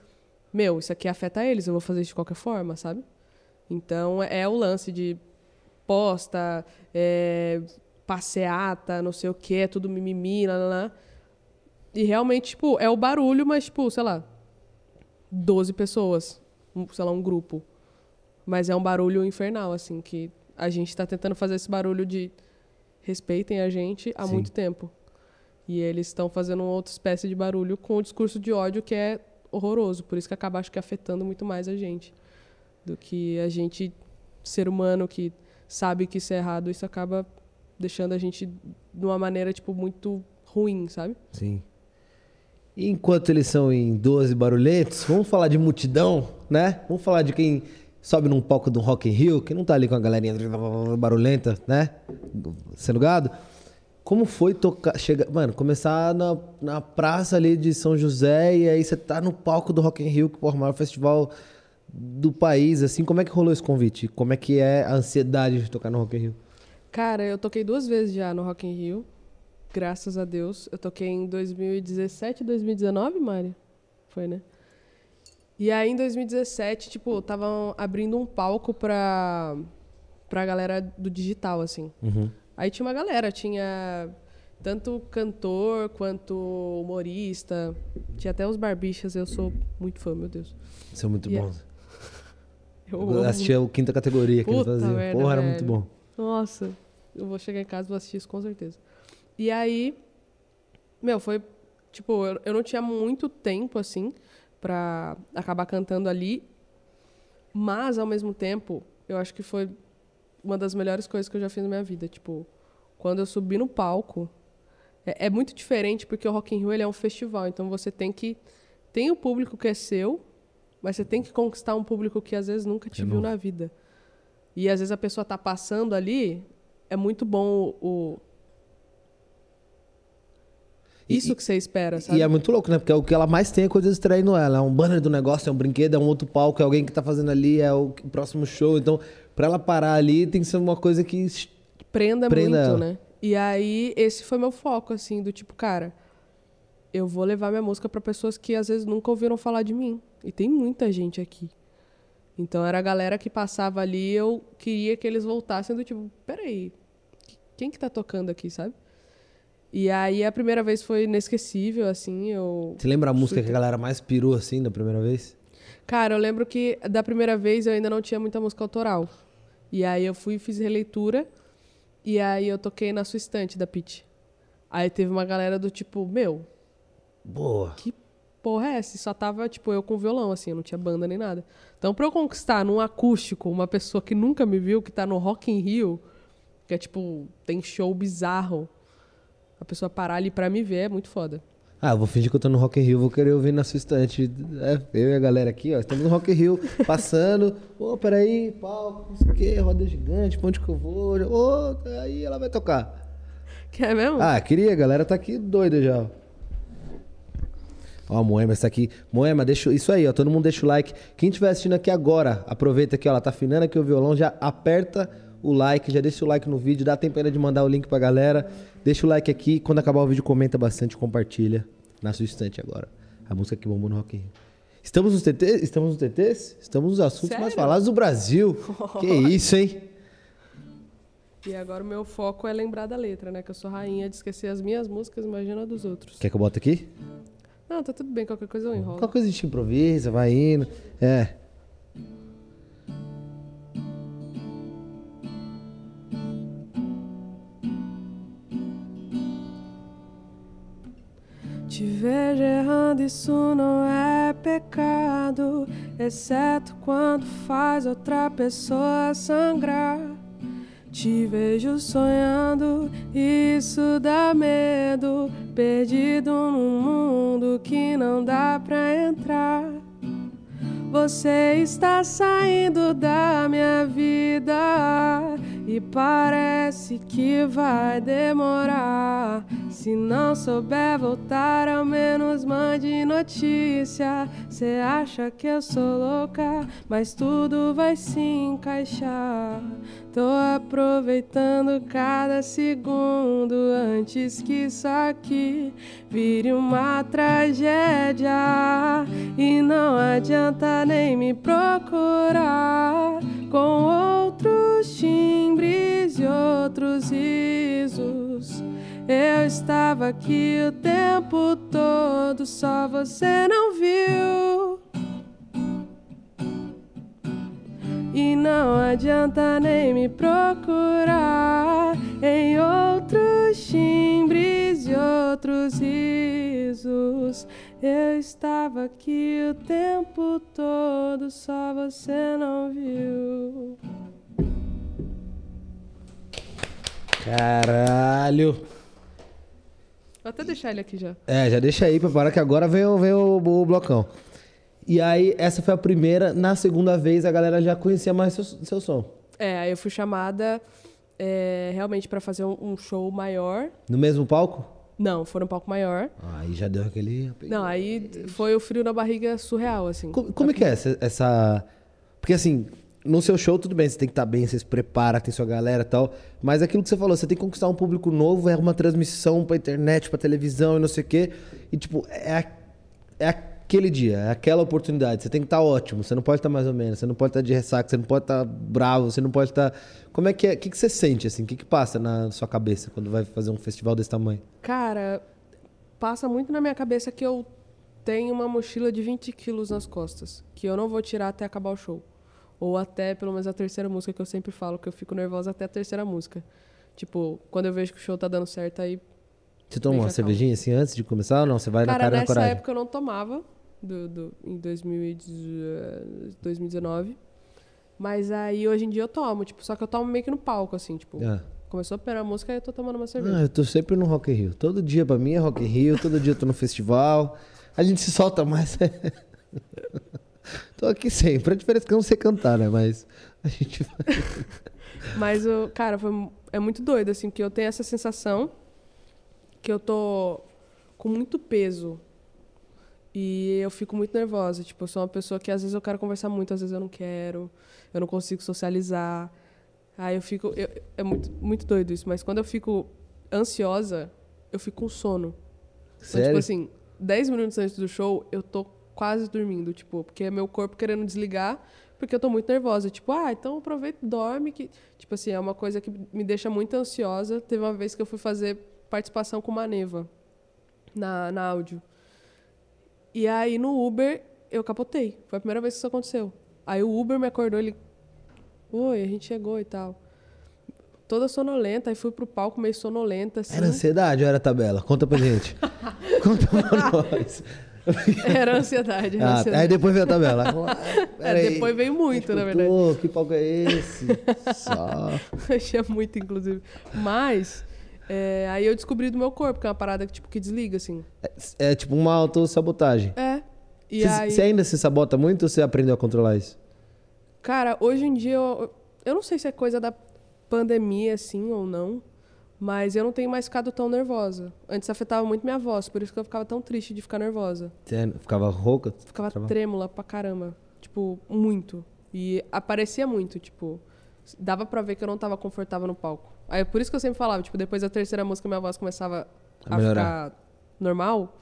S2: Meu, isso aqui afeta eles, eu vou fazer isso de qualquer forma, sabe? Então é o lance de posta, é, passeata, não sei o que, é tudo mimimi, lá, lá, lá. E realmente, tipo, é o barulho, mas, tipo, sei lá, 12 pessoas, um, sei lá, um grupo. Mas é um barulho infernal, assim, que a gente está tentando fazer esse barulho de respeitem a gente há Sim. muito tempo. E eles estão fazendo uma outra espécie de barulho com o discurso de ódio que é horroroso. Por isso que acaba, acho que, afetando muito mais a gente. Do que a gente, ser humano que sabe que isso é errado, isso acaba deixando a gente de uma maneira, tipo, muito ruim, sabe?
S1: Sim. Enquanto eles são em 12 barulhentos, vamos falar de multidão, né? Vamos falar de quem sobe num palco do Rock in Rio, que não tá ali com a galerinha barulhenta, né? Sendo gado. Como foi tocar, chegar, mano, começar na, na praça ali de São José e aí você tá no palco do Rock in Rio, que é o maior festival do país, assim, como é que rolou esse convite? Como é que é a ansiedade de tocar no Rock in Rio?
S2: Cara, eu toquei duas vezes já no Rock in Rio. Graças a Deus. Eu toquei em 2017 e 2019, Mari? Foi, né? E aí, em 2017, tipo, estavam abrindo um palco pra, pra galera do digital, assim.
S1: Uhum.
S2: Aí tinha uma galera, tinha tanto cantor quanto humorista. Tinha até os barbichas, eu sou muito fã, meu Deus.
S1: São muito e é bons. (laughs) Eu, eu assistia o quinta categoria que Puta eles faziam. Merda, Porra, era muito bom.
S2: Nossa. Eu vou chegar em casa e vou assistir isso com certeza. E aí, meu, foi. Tipo, eu, eu não tinha muito tempo, assim, pra acabar cantando ali. Mas, ao mesmo tempo, eu acho que foi uma das melhores coisas que eu já fiz na minha vida. Tipo, quando eu subi no palco. É, é muito diferente porque o Rock in Rio ele é um festival. Então você tem que. Tem o público que é seu, mas você tem que conquistar um público que às vezes nunca te viu na vida. E às vezes a pessoa tá passando ali, é muito bom o. Isso e, que você espera, sabe?
S1: E é muito louco, né? Porque é o que ela mais tem é coisa distraindo ela. É um banner do negócio, é um brinquedo, é um outro palco, é alguém que tá fazendo ali, é o próximo show. Então, pra ela parar ali, tem que ser uma coisa que.
S2: Prenda, prenda muito, ela. né? E aí, esse foi meu foco, assim, do tipo, cara, eu vou levar minha música para pessoas que às vezes nunca ouviram falar de mim. E tem muita gente aqui. Então era a galera que passava ali, eu queria que eles voltassem do tipo, peraí, quem que tá tocando aqui, sabe? E aí a primeira vez foi inesquecível, assim, eu...
S1: Você lembra a música que a galera mais pirou, assim, da primeira vez?
S2: Cara, eu lembro que da primeira vez eu ainda não tinha muita música autoral. E aí eu fui e fiz releitura E aí eu toquei na sua estante da Pit. Aí teve uma galera do tipo, meu.
S1: Boa.
S2: Que porra é essa? Só tava, tipo, eu com violão, assim, eu não tinha banda nem nada. Então, pra eu conquistar num acústico uma pessoa que nunca me viu, que tá no Rock in Rio, que é tipo, tem show bizarro, a pessoa parar ali pra me ver é muito foda.
S1: Ah, vou fingir que eu tô no Rock in Rio, vou querer ouvir na sua estante. É, eu e a galera aqui, ó, estamos no Rock in Rio, (laughs) passando. Ô, oh, peraí, palco, não sei o quê, roda gigante, pra onde que eu vou? Ô, oh, aí ela vai tocar.
S2: Quer mesmo?
S1: Ah, queria, a galera tá aqui doida já. Ó, a Moema está aqui. Moema, deixa isso aí, ó. Todo mundo deixa o like. Quem estiver assistindo aqui agora, aproveita aqui, ó. Ela tá afinando aqui o violão, já aperta o like, já deixa o like no vídeo, dá tempo ainda de mandar o link pra galera. Deixa o like aqui, quando acabar o vídeo comenta bastante, compartilha na sua estante agora. A música que bombou no Rock in Rio. Estamos nos TTs? Estamos nos TTs? Estamos nos assuntos Sério? mais falados do Brasil. (laughs) que isso, hein?
S2: E agora o meu foco é lembrar da letra, né? Que eu sou rainha de esquecer as minhas músicas, imagina a dos outros.
S1: Quer que eu bote aqui?
S2: Não, tá tudo bem, qualquer coisa eu enrolo.
S1: Qualquer coisa a gente improvisa, vai indo. É.
S2: Te vejo errando, isso não é pecado, exceto quando faz outra pessoa sangrar. Te vejo sonhando, isso dá medo, perdido num mundo que não dá pra entrar. Você está saindo da minha vida e parece que vai demorar. Se não souber voltar, ao menos mande notícia. Cê acha que eu sou louca, mas tudo vai se encaixar. Tô aproveitando cada segundo antes que isso aqui vire uma tragédia. E não adianta nem me procurar com outros timbres e outros risos. Eu estava aqui o tempo todo, só você não viu. E não adianta nem me procurar em outros timbres e outros risos. Eu estava aqui o tempo todo, só você não viu.
S1: Caralho!
S2: Vou até deixar ele aqui já.
S1: É, já deixa aí, prepara que agora vem, vem o, o blocão. E aí, essa foi a primeira. Na segunda vez, a galera já conhecia mais seu, seu som.
S2: É, aí eu fui chamada é, realmente para fazer um, um, show maior.
S1: No mesmo palco?
S2: Não, foi no palco maior.
S1: Aí já deu aquele.
S2: Não, aí foi o frio na barriga surreal, assim.
S1: Como, como é que é essa, essa. Porque assim, no seu show, tudo bem, você tem que estar tá bem, você se prepara, tem sua galera e tal. Mas aquilo que você falou, você tem que conquistar um público novo, é uma transmissão pra internet, pra televisão e não sei o quê. E, tipo, é, a, é aquele dia, é aquela oportunidade. Você tem que estar tá ótimo, você não pode estar tá mais ou menos, você não pode estar de ressaca, você não pode estar bravo, você não pode estar. Como é que é? O que, que você sente, assim? O que, que passa na sua cabeça quando vai fazer um festival desse tamanho?
S2: Cara, passa muito na minha cabeça que eu tenho uma mochila de 20 quilos nas costas, que eu não vou tirar até acabar o show. Ou até, pelo menos, a terceira música, que eu sempre falo, que eu fico nervosa até a terceira música. Tipo, quando eu vejo que o show tá dando certo, aí
S1: você toma uma cervejinha assim antes de começar ou não? Você vai Cara, na cara
S2: na
S1: coragem?
S2: nessa época eu não tomava do, do, em 2019. Mas aí hoje em dia eu tomo, tipo, só que eu tomo meio que no palco, assim, tipo. É. Começou a pegar a música e eu tô tomando uma cerveja.
S1: Ah, eu tô sempre no Rock in Rio. Todo dia pra mim é Rock in Rio, todo dia eu tô no festival. A gente se solta mais. (laughs) (laughs) tô aqui sempre. A diferença é que eu não sei cantar, né? Mas a gente vai. (laughs)
S2: Mas, o, cara, foi, é muito doido, assim, que eu tenho essa sensação que eu tô com muito peso e eu fico muito nervosa. Tipo, eu sou uma pessoa que às vezes eu quero conversar muito, às vezes eu não quero. Eu não consigo socializar. Aí eu fico. Eu, é muito, muito doido isso, mas quando eu fico ansiosa, eu fico com sono.
S1: Sério? Então,
S2: tipo assim, 10 minutos antes do show, eu tô quase dormindo, tipo, porque é meu corpo querendo desligar, porque eu tô muito nervosa. Tipo, ah, então aproveita e dorme. Que... Tipo assim, é uma coisa que me deixa muito ansiosa. Teve uma vez que eu fui fazer participação com uma neva na, na áudio. E aí no Uber eu capotei. Foi a primeira vez que isso aconteceu. Aí o Uber me acordou, ele. Oi, a gente chegou e tal. toda sonolenta, aí fui pro palco meio sonolenta, assim.
S1: Era ansiedade ou era tabela? Conta pra gente. (laughs) Conta pra nós. (laughs)
S2: Era ansiedade. Era
S1: ah,
S2: ansiedade.
S1: Aí depois veio a tabela. (laughs)
S2: é, depois veio muito, na verdade.
S1: Pô, que palco é esse? Só. (laughs)
S2: Achei muito, inclusive. Mas, é, aí eu descobri do meu corpo, que é uma parada que, tipo, que desliga, assim.
S1: É, é tipo uma autossabotagem.
S2: É. E
S1: você,
S2: aí...
S1: você ainda se sabota muito ou você aprendeu a controlar isso?
S2: Cara, hoje em dia eu, eu não sei se é coisa da pandemia, assim, ou não. Mas eu não tenho mais ficado tão nervosa. Antes afetava muito minha voz, por isso que eu ficava tão triste de ficar nervosa.
S1: Você ficava rouca?
S2: Ficava Trava... trêmula pra caramba. Tipo, muito. E aparecia muito, tipo. Dava pra ver que eu não tava confortável no palco. Aí por isso que eu sempre falava, tipo, depois da terceira música minha voz começava a, a ficar normal.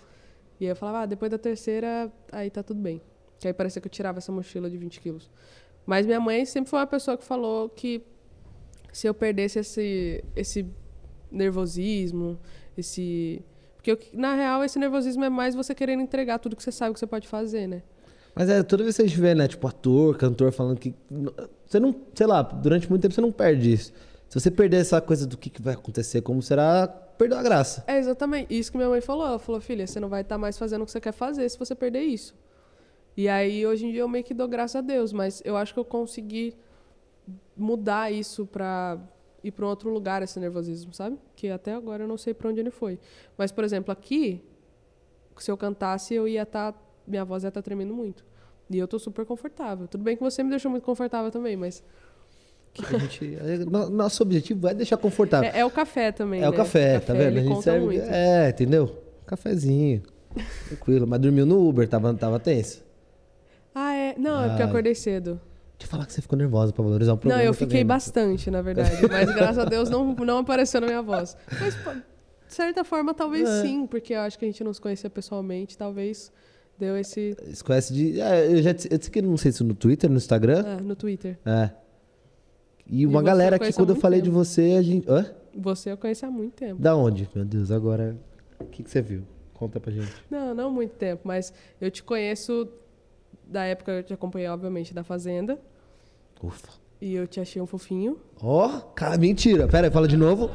S2: E aí eu falava, ah, depois da terceira, aí tá tudo bem. Que aí parecia que eu tirava essa mochila de 20 quilos. Mas minha mãe sempre foi uma pessoa que falou que se eu perdesse esse, esse nervosismo, esse. Porque, na real, esse nervosismo é mais você querendo entregar tudo que você sabe que você pode fazer, né?
S1: Mas é, toda vez que você vê, né, tipo, ator, cantor falando que. Você não, sei lá, durante muito tempo você não perde isso. Se você perder essa coisa do que, que vai acontecer, como será, perdeu a graça.
S2: É exatamente isso que minha mãe falou. Ela falou, filha, você não vai estar tá mais fazendo o que você quer fazer se você perder isso. E aí, hoje em dia, eu meio que dou graças a Deus, mas eu acho que eu consegui mudar isso pra ir para um outro lugar esse nervosismo, sabe? Que até agora eu não sei para onde ele foi. Mas, por exemplo, aqui, se eu cantasse, eu ia estar. Tá, minha voz ia estar tá tremendo muito. E eu tô super confortável. Tudo bem que você me deixou muito confortável também, mas.
S1: Gente, nosso objetivo é deixar confortável.
S2: É, é o café também.
S1: É
S2: né?
S1: o café, tá vendo? A gente serve. Muito. É, entendeu? Cafezinho. (laughs) Tranquilo. Mas dormiu no Uber, tava, tava tenso.
S2: Ah, é? Não, ah. é porque eu acordei cedo.
S1: Falar que você ficou nervosa pra valorizar o programa.
S2: Não, eu fiquei também, bastante, na verdade. Mas graças a Deus não, não apareceu na minha voz. Mas, de certa forma, talvez é. sim, porque eu acho que a gente não se conhecia pessoalmente, talvez deu esse.
S1: Se conhece de. É, eu já te, eu te, não sei se no Twitter, no Instagram.
S2: É, no Twitter.
S1: É. E uma e galera que quando eu falei tempo. de você, a gente. Hã?
S2: Você eu conheço há muito tempo.
S1: Da onde? Meu Deus, agora. O que, que você viu? Conta pra gente.
S2: Não, não muito tempo, mas eu te conheço da época eu te acompanhei, obviamente, da Fazenda.
S1: Ufa.
S2: E eu te achei um fofinho.
S1: Ó, oh, cara, mentira. Pera aí, fala de novo.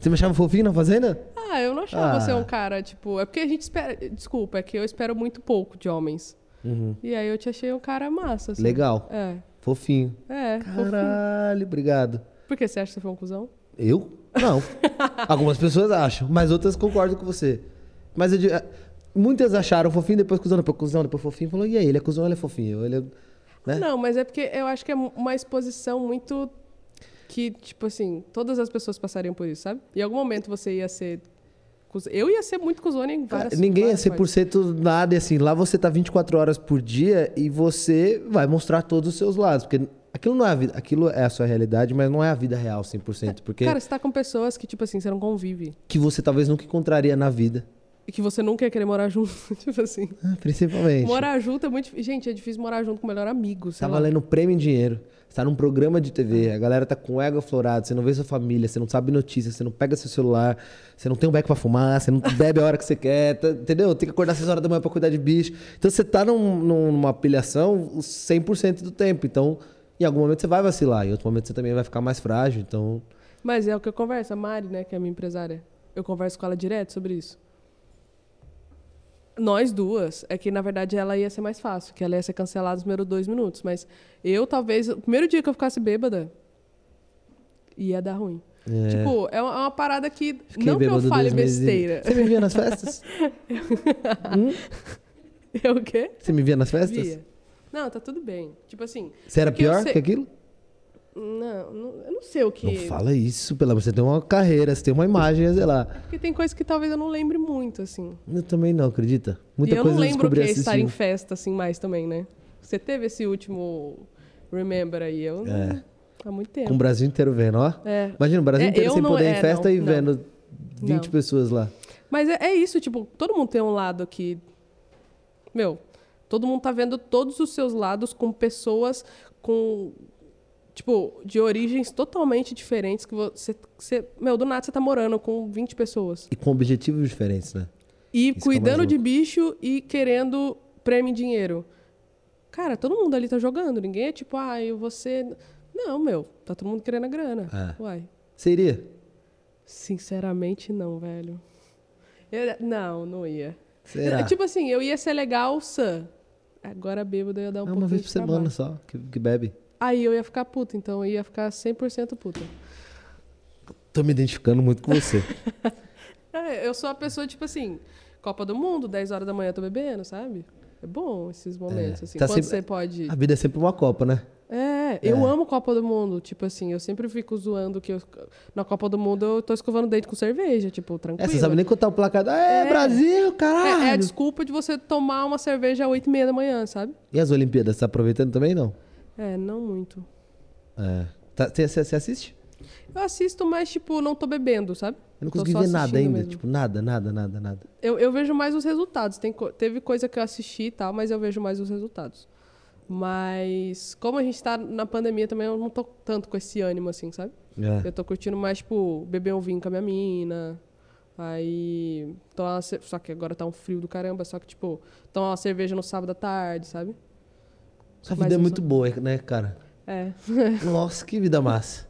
S1: Você me achava fofinho na Fazenda?
S2: Ah, eu não achava ah. você um cara, tipo... É porque a gente espera... Desculpa, é que eu espero muito pouco de homens. Uhum. E aí eu te achei um cara massa, assim.
S1: Legal.
S2: É.
S1: Fofinho.
S2: É,
S1: Caralho, fofinho. obrigado.
S2: Por que você acha que você foi um cuzão?
S1: Eu? Não. (laughs) Algumas pessoas acham, mas outras concordam com você. Mas eu, muitas acharam fofinho, depois cuzão, depois cuzão, depois fofinho. Falou, e aí, ele é cuzão, ele é fofinho. Ele é... Né?
S2: Não, mas é porque eu acho que é uma exposição muito que, tipo assim, todas as pessoas passariam por isso, sabe? Em algum momento você ia ser. Eu ia ser muito cuzona em várias
S1: Ninguém
S2: várias
S1: ia ser por cento nada, e assim, lá você tá 24 horas por dia e você vai mostrar todos os seus lados. Porque aquilo não é a vida, aquilo é a sua realidade, mas não é a vida real 100%. Porque
S2: Cara, você tá com pessoas que, tipo assim, você não convive.
S1: Que você talvez nunca encontraria na vida.
S2: E que você nunca ia querer morar junto, (laughs) tipo assim.
S1: Ah, principalmente.
S2: Morar junto é muito difícil. Gente, é difícil morar junto com o melhor amigo.
S1: Tá lá. valendo prêmio em dinheiro. Você tá num programa de TV, a galera tá com o ego aflorado, você não vê sua família, você não sabe notícias, você não pega seu celular, você não tem um beco pra fumar, você não (laughs) bebe a hora que você quer, tá, entendeu? Tem que acordar às 6 horas da manhã pra cuidar de bicho. Então você tá num, numa pilhação 100% do tempo. Então, em algum momento você vai vacilar, em outro momento você também vai ficar mais frágil, então...
S2: Mas é o que eu converso, a Mari, né, que é a minha empresária. Eu converso com ela direto sobre isso. Nós duas, é que na verdade ela ia ser mais fácil, que ela ia ser cancelada nos primeiros dois minutos. Mas eu, talvez, o primeiro dia que eu ficasse bêbada, ia dar ruim. É. Tipo, é uma, é uma parada que. Fiquei não que eu fale besteira.
S1: Você me via nas festas? (laughs)
S2: hum? Eu o quê?
S1: Você me via nas festas?
S2: Via. Não, tá tudo bem. Tipo assim.
S1: Você era pior sei... que aquilo?
S2: Não, não, eu não sei o que.
S1: Não fala isso, pelo amor Você tem uma carreira, você tem uma imagem, sei lá.
S2: Porque tem coisas que talvez eu não lembre muito, assim.
S1: Eu também não, acredita?
S2: Muita e eu não lembro o que é estar em festa, assim, mais também, né? Você teve esse último Remember aí, eu é. há muito tempo.
S1: Com o Brasil inteiro vendo, ó.
S2: É.
S1: Imagina, o Brasil é, inteiro sem poder é, em festa não, e vendo 20 não. pessoas lá.
S2: Mas é, é isso, tipo, todo mundo tem um lado que. Meu, todo mundo tá vendo todos os seus lados com pessoas com tipo, de origens totalmente diferentes que você, você meu, do nada você tá morando com 20 pessoas.
S1: E com objetivos diferentes, né?
S2: E Isso é cuidando é de bicho e querendo prêmio em dinheiro. Cara, todo mundo ali tá jogando, ninguém é tipo, ah, eu você Não, meu, tá todo mundo querendo a grana. É. Uai.
S1: Você iria?
S2: Sinceramente, não, velho. Eu, não, não ia.
S1: Será? (laughs)
S2: Tipo assim, eu ia ser legal, sã. Agora bêbado eu ia dar um
S1: é
S2: pouquinho
S1: uma vez por semana
S2: trabalho.
S1: só que, que bebe.
S2: Aí eu ia ficar puta, então eu ia ficar 100% puta.
S1: Tô me identificando muito com você. (laughs)
S2: É, eu sou a pessoa, tipo assim, Copa do Mundo, 10 horas da manhã eu tô bebendo, sabe? É bom esses momentos, assim.
S1: tá
S2: quando
S1: sempre-
S2: você pode.
S1: A vida é sempre uma Copa, né?
S2: É, eu amo Copa do Mundo. Tipo assim, eu sempre fico zoando que eu- na Copa do Mundo eu tô escovando dente com cerveja, tipo,
S1: É,
S2: tranquilo.
S1: você sabe nem contar o placar. É,
S2: É.
S1: Brasil, caralho!
S2: É, é a desculpa de você tomar uma cerveja às 8 e meia da manhã, sabe?
S1: E as Olimpíadas, você tá aproveitando também, não?
S2: É, não muito.
S1: É. Tá, você, você- assiste?
S2: Eu assisto, mas, tipo, não tô bebendo, sabe?
S1: Eu não consegui ver nada ainda.
S2: mesmo.
S1: Tipo, nada, nada, nada, nada.
S2: Eu, eu vejo mais os resultados. Tem, teve coisa que eu assisti e tal, mas eu vejo mais os resultados. Mas, como a gente tá na pandemia também, eu não tô tanto com esse ânimo, assim, sabe?
S1: É.
S2: Eu tô curtindo mais, tipo, beber um vinho com a minha mina. Aí. Tomar uma Só que agora tá um frio do caramba. Só que, tipo, tomar uma cerveja no sábado à tarde, sabe?
S1: Sua vida é muito
S2: sou-
S1: boa, né, cara?
S2: É. (laughs)
S1: Nossa, que vida massa.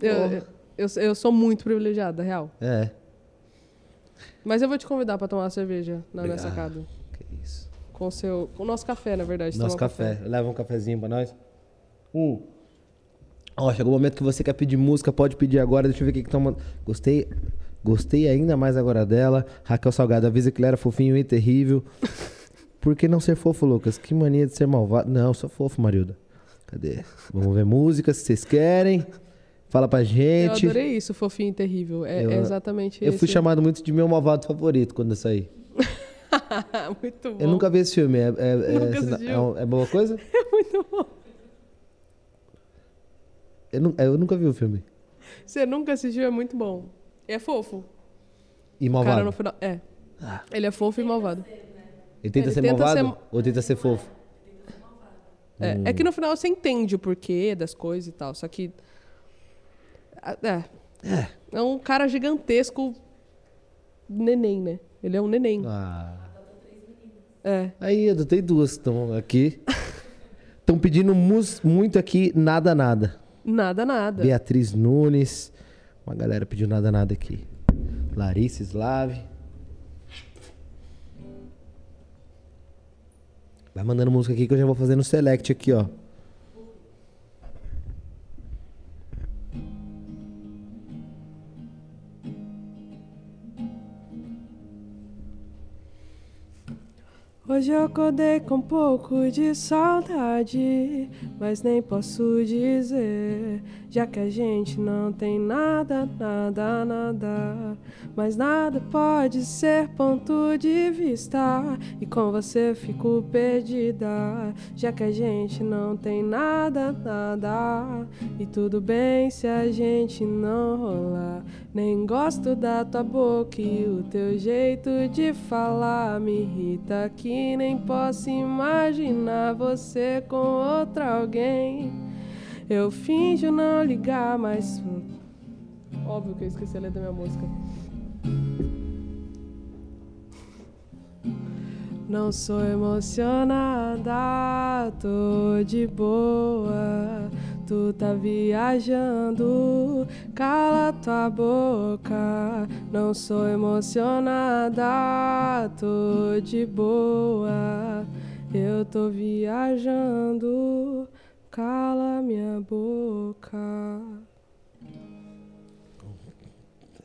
S2: Eu, eu, eu, sou muito privilegiada, real.
S1: É.
S2: Mas eu vou te convidar pra tomar uma cerveja na minha
S1: Obrigado.
S2: sacada.
S1: Que isso.
S2: Com o seu. Com o nosso café, na verdade.
S1: Nosso
S2: um
S1: café. Leva um cafezinho pra nós. Um. Ó, chegou o momento que você quer pedir música, pode pedir agora. Deixa eu ver o que que toma. Gostei. Gostei ainda mais agora dela. Raquel Salgado, avisa que ele era fofinho e terrível. (laughs) Por que não ser fofo, Lucas? Que mania de ser malvado. Não, eu sou fofo, Marilda. Cadê? Vamos ver músicas se vocês querem. Fala pra
S2: Eu
S1: gente.
S2: adorei isso, fofinho e terrível. É,
S1: Eu-
S2: é exatamente
S1: Eu
S2: esse.
S1: fui chamado muito de meu malvado favorito quando eu saí. (laughs)
S2: muito bom.
S1: Eu nunca vi esse filme. É, é, é- é- é boa coisa? (laughs)
S2: É muito bom.
S1: Eu, eu nunca vi o filme.
S2: Você nunca assistiu, é muito bom. É fofo.
S1: E
S2: O
S1: malvado.
S2: cara no final. É.
S1: Ah.
S2: Ele é fofo e malvado.
S1: Ele tenta
S2: Ele
S1: ser
S2: tenta
S1: malvado
S2: ser-
S1: ou tenta ser fofo?
S2: É,
S1: Hum.
S2: é que no final você entende o porquê das coisas e tal. Só que. Ah, É.
S1: É.
S2: É um cara gigantesco. Neném, né? Ele é um neném.
S1: Ah.
S2: É.
S1: Aí, eu adotei duas que estão aqui. (laughs) Estão pedindo mus- muito aqui, nada, nada.
S2: Nada, nada.
S1: Beatriz Nunes. Uma galera pediu nada, nada aqui. Larissa Slave. Vai mandando música aqui que eu já vou fazendo select aqui, ó.
S2: Hoje eu acordei com um pouco de saudade, mas nem posso dizer, já que a gente não tem nada, nada, nada. Mas nada pode ser ponto de vista, e com você fico perdida, já que a gente não tem nada, nada. E tudo bem se a gente não rolar. Nem gosto da tua boca e o teu jeito de falar me irrita que nem posso imaginar você com outra alguém. Eu finjo não ligar, mas óbvio que eu esqueci a letra da minha música. Não sou emocionada, tô de boa. Tu tá viajando, cala tua boca. Não sou emocionada, tô de boa. Eu tô viajando, cala minha boca.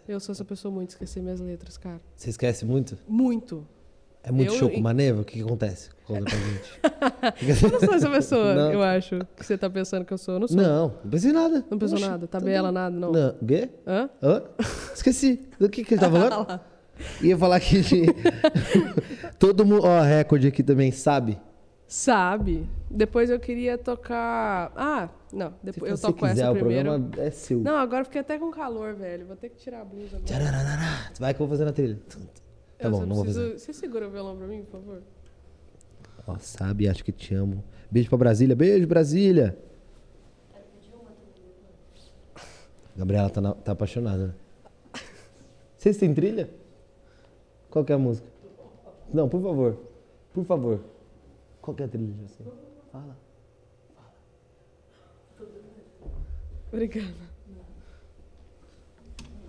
S2: Eu sou essa pessoa muito esquecer minhas letras, cara.
S1: Você esquece muito?
S2: Muito.
S1: É muito
S2: Eu-
S1: show com maneva? O que, que acontece? Conta pra gente. (laughs)
S2: Eu não sou essa pessoa,
S1: Não.
S2: eu acho, que você tá pensando que eu sou. Eu não sou.
S1: Não, não pensei em nada.
S2: Não pensou
S1: Oxi,
S2: nada?
S1: tá
S2: Tabela,
S1: bom.
S2: nada, não.
S1: Não. O quê?
S2: Hã?
S1: Hã? Esqueci. Do que, que ele tá falando? (laughs) Ia falar que (laughs) todo mundo. Ó, recorde aqui também, sabe?
S2: Sabe? Depois eu queria tocar. Ah, não. Depois eu toco
S1: quiser,
S2: essa
S1: o
S2: primeiro.
S1: programa é seu.
S2: Não, agora eu fiquei até com calor, velho. Vou ter que tirar a blusa agora.
S1: Vai que eu vou fazer na trilha. Tá
S2: Eu
S1: bom, não vou
S2: preciso-
S1: fazer.
S2: Você segura o violão pra mim, por favor?
S1: Ó, sabe, acho que te amo. Beijo pra Brasília. Beijo, Brasília. Gabriela tá, na- tá apaixonada, né? Vocês têm trilha? Qual que é a música? Não, por favor. Por favor. Qual que é a trilha de você? Fala.
S2: Obrigada.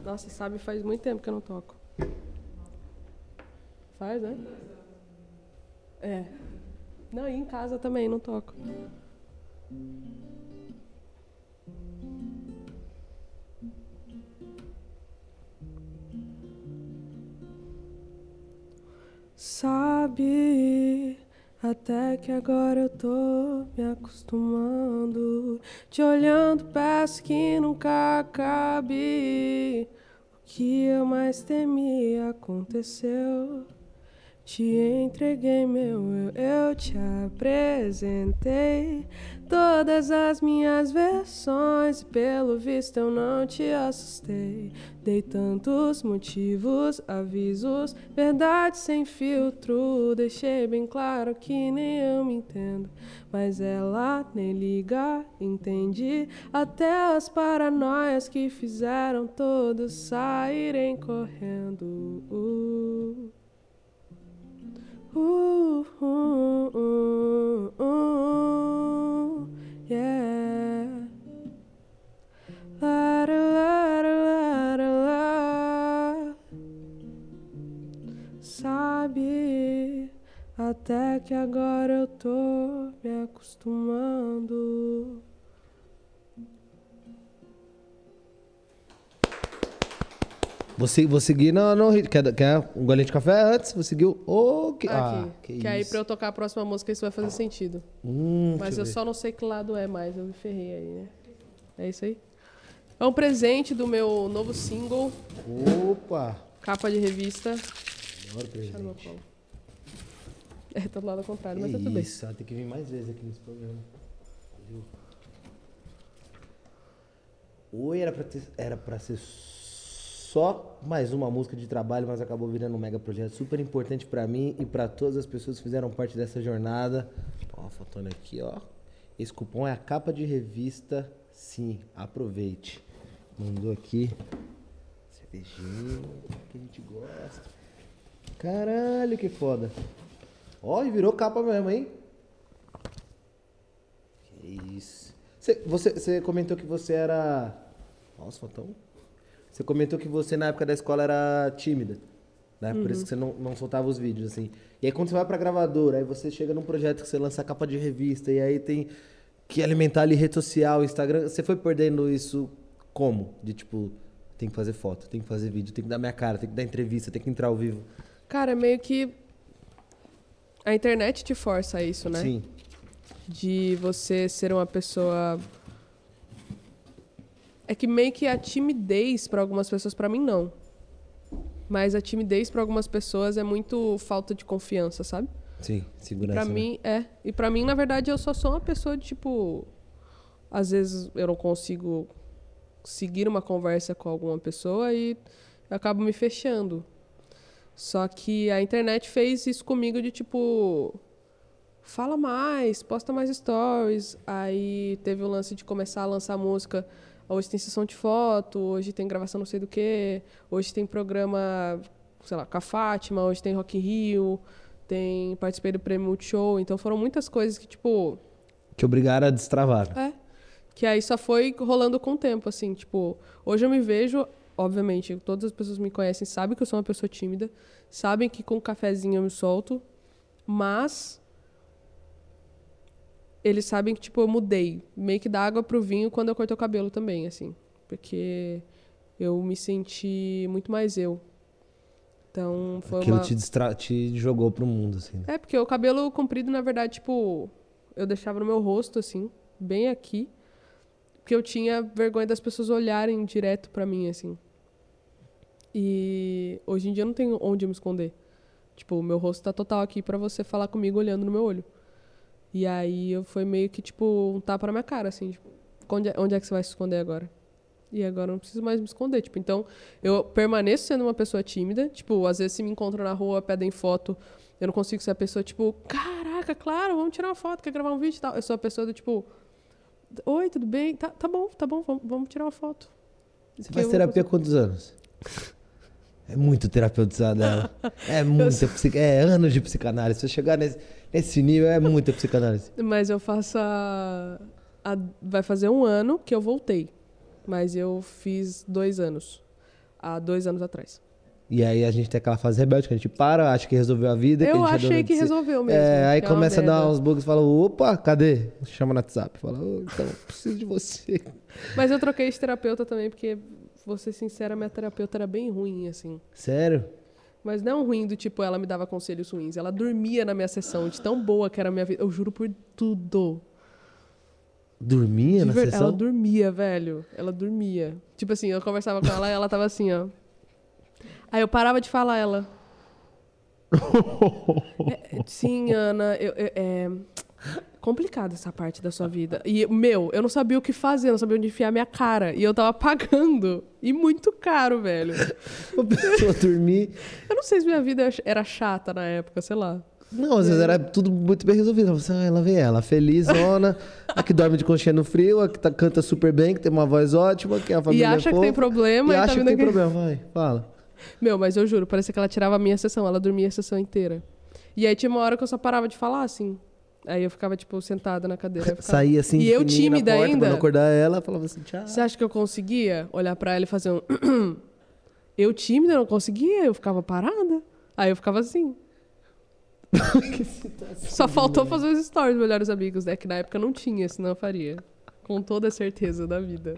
S2: Nossa, sabe, faz muito tempo que eu não toco. Faz, né? É. Não, e em casa também não toco. Sabe, até que agora eu tô me acostumando. Te olhando, peço que nunca acabe. O que eu mais temi aconteceu. Te entreguei meu eu, eu te apresentei todas as minhas versões. Pelo visto eu não te assustei. Dei tantos motivos, avisos, verdade sem filtro. Deixei bem claro que nem eu me entendo. Mas ela nem liga, entendi. Até as paranoias que fizeram todos saírem correndo. Uh. Ooh, ooh, ooh, ooh, yeah. La, da, la, da, la, da, la. Sabe, até que agora eu tô me acostumando.
S1: Vou, se- vou seguir no, no. Quer, quer um golinho de café antes? Vou seguir o. Oh, que,
S2: Aqui.
S1: ah, que,
S2: que aí pra eu tocar a próxima música isso vai fazer sentido.
S1: Hum,
S2: Mas eu só não sei que lado é mais, eu me ferrei aí, né? É isso aí. É um presente do meu novo single,
S1: Opa!
S2: capa de revista. Meu
S1: presente. (laughs)
S2: É, tá do lado contrário, mas
S1: Que
S2: tá tudo bem.
S1: isso, tem que vir mais vezes aqui nesse programa. Oi, era pra, ter, era pra ser só mais uma música de trabalho, mas acabou virando um mega projeto super importante pra mim e pra todas as pessoas que fizeram parte dessa jornada. Ó, faltando aqui, ó. Esse cupom é a capa de revista. Sim, aproveite. Mandou aqui. Cervejinha, que a gente gosta. Caralho, que foda. Ó, e virou capa mesmo, hein? Que isso. Você, você, você comentou que você era. Nossa, Fatão. Você comentou que você na época da escola era tímida. Né? Por isso que você não, não soltava os vídeos, assim. E aí quando você vai pra gravadora, aí você chega num projeto que você lança capa de revista, e aí tem que alimentar ali rede social, Instagram. Você foi perdendo isso como? De tipo, tem que fazer foto, tem que fazer vídeo, tem que dar minha cara, tem que dar entrevista, tem que entrar ao vivo.
S2: Cara, meio que a internet te força a isso, né?
S1: Sim.
S2: De você ser uma pessoa. É que meio que a timidez pra algumas pessoas, pra mim não. Mas a timidez pra algumas pessoas é muito falta de confiança, sabe?
S1: Sim, segurança.
S2: Pra
S1: né?
S2: mim, é. E pra mim, na verdade, eu só sou uma pessoa de tipo. Às vezes eu não consigo seguir uma conversa com alguma pessoa e eu acabo me fechando. Só que a internet fez isso comigo de tipo. Fala mais, posta mais stories. Aí teve o lance de começar a lançar música. Hoje tem sessão de foto, hoje tem gravação não sei do que, hoje tem programa, sei lá, com a Fátima, hoje tem Rock in Rio, tem participei do Prêmio Multishow. Então foram muitas coisas que, tipo,
S1: Te obrigaram a destravar.
S2: é. Que aí só foi rolando com o tempo, assim, tipo, hoje eu me vejo, obviamente, todas as pessoas que me conhecem sabem que eu sou uma pessoa tímida, sabem que com um cafezinho eu me solto, mas eles sabem que, tipo, eu mudei, meio que da água pro vinho quando eu cortei o cabelo também, assim, porque eu me senti muito mais eu. Então, foi
S1: Aquilo
S2: uma...
S1: te, distra... te jogou pro mundo, assim. né?
S2: É, porque o cabelo comprido, na verdade, tipo, eu deixava no meu rosto, assim, bem aqui. Porque eu tinha vergonha das pessoas olharem direto pra mim, assim. E hoje em dia eu não tenho onde me esconder. Tipo, o meu rosto tá total aqui pra você falar comigo olhando no meu olho. E aí eu foi meio que, tipo, um tapa na minha cara, assim, tipo, onde é, onde é que você vai se esconder agora? E agora eu não preciso mais me esconder. Tipo, então, eu permaneço sendo uma pessoa tímida. Tipo, às vezes se me encontram na rua, pedem foto, eu não consigo ser a pessoa, tipo, caraca, claro, vamos tirar uma foto, quer gravar um vídeo e tal. Eu sou a pessoa do tipo, oi, tudo bem? Tá, tá bom, tá bom, vamos, vamos tirar uma foto.
S1: Você faz terapia há quantos anos? É muito terapeutizada ela. (laughs) É muita psic... É anos de psicanálise. Se eu chegar nesse, nesse nível, é muita psicanálise.
S2: Mas eu faço a, a- Vai fazer um ano que eu voltei. Mas eu fiz dois anos. há dois anos atrás.
S1: E aí a gente tem aquela fase rebelde que a gente para, acha que resolveu a vida.
S2: Eu
S1: que a
S2: gente achei que resolveu mesmo.
S1: É, aí é começa a dar uns bugs e fala, opa, cadê? Chama no WhatsApp. Fala, oh, então, preciso de você. (laughs)
S2: Mas eu troquei de terapeuta também, porque, vou ser sincera, minha terapeuta era bem ruim, assim.
S1: Sério?
S2: Mas não ruim do tipo, ela me dava conselhos ruins. Ela dormia na minha sessão, de tão boa que era a minha vida. Eu juro por tudo.
S1: Dormia na ver... sessão?
S2: Ela dormia, velho. Ela dormia. Tipo assim, eu conversava com ela e ela tava assim, ó. Aí eu parava de falar ela. (laughs) é, sim, Ana, eu, eu, é complicada essa parte da sua vida. E, meu, eu não sabia o que fazer, não sabia onde enfiar minha cara. E eu tava pagando. E muito caro, velho. (laughs)
S1: A pessoa dormir.
S2: Eu não sei se minha vida era chata na época, sei lá.
S1: Não, às vezes era tudo muito bem resolvido. Você, ah, ela vem ela, felizona, a que dorme de conchinha no frio, a que tá, canta super bem, que tem uma voz ótima, que a família
S2: E acha
S1: é
S2: que tem problema.
S1: E,
S2: e
S1: acha
S2: tá
S1: que tem aqui. problema, vai, fala.
S2: Meu, mas eu juro, parecia que ela tirava a minha sessão, ela dormia a sessão inteira. E aí tinha uma hora que eu só parava de falar, assim. Aí eu ficava, tipo, sentada na cadeira. Ficava...
S1: Saía assim,
S2: e eu tímida
S1: porta,
S2: ainda.
S1: Quando acordar ela, falava assim, tchau.
S2: Você acha que eu conseguia olhar para ela e fazer um. (clears throat) eu tímida, não conseguia, eu ficava parada. Aí eu ficava assim. (laughs) Só faltou fazer os stories, melhores amigos, né? Que na época não tinha, senão eu faria. Com toda a certeza da vida.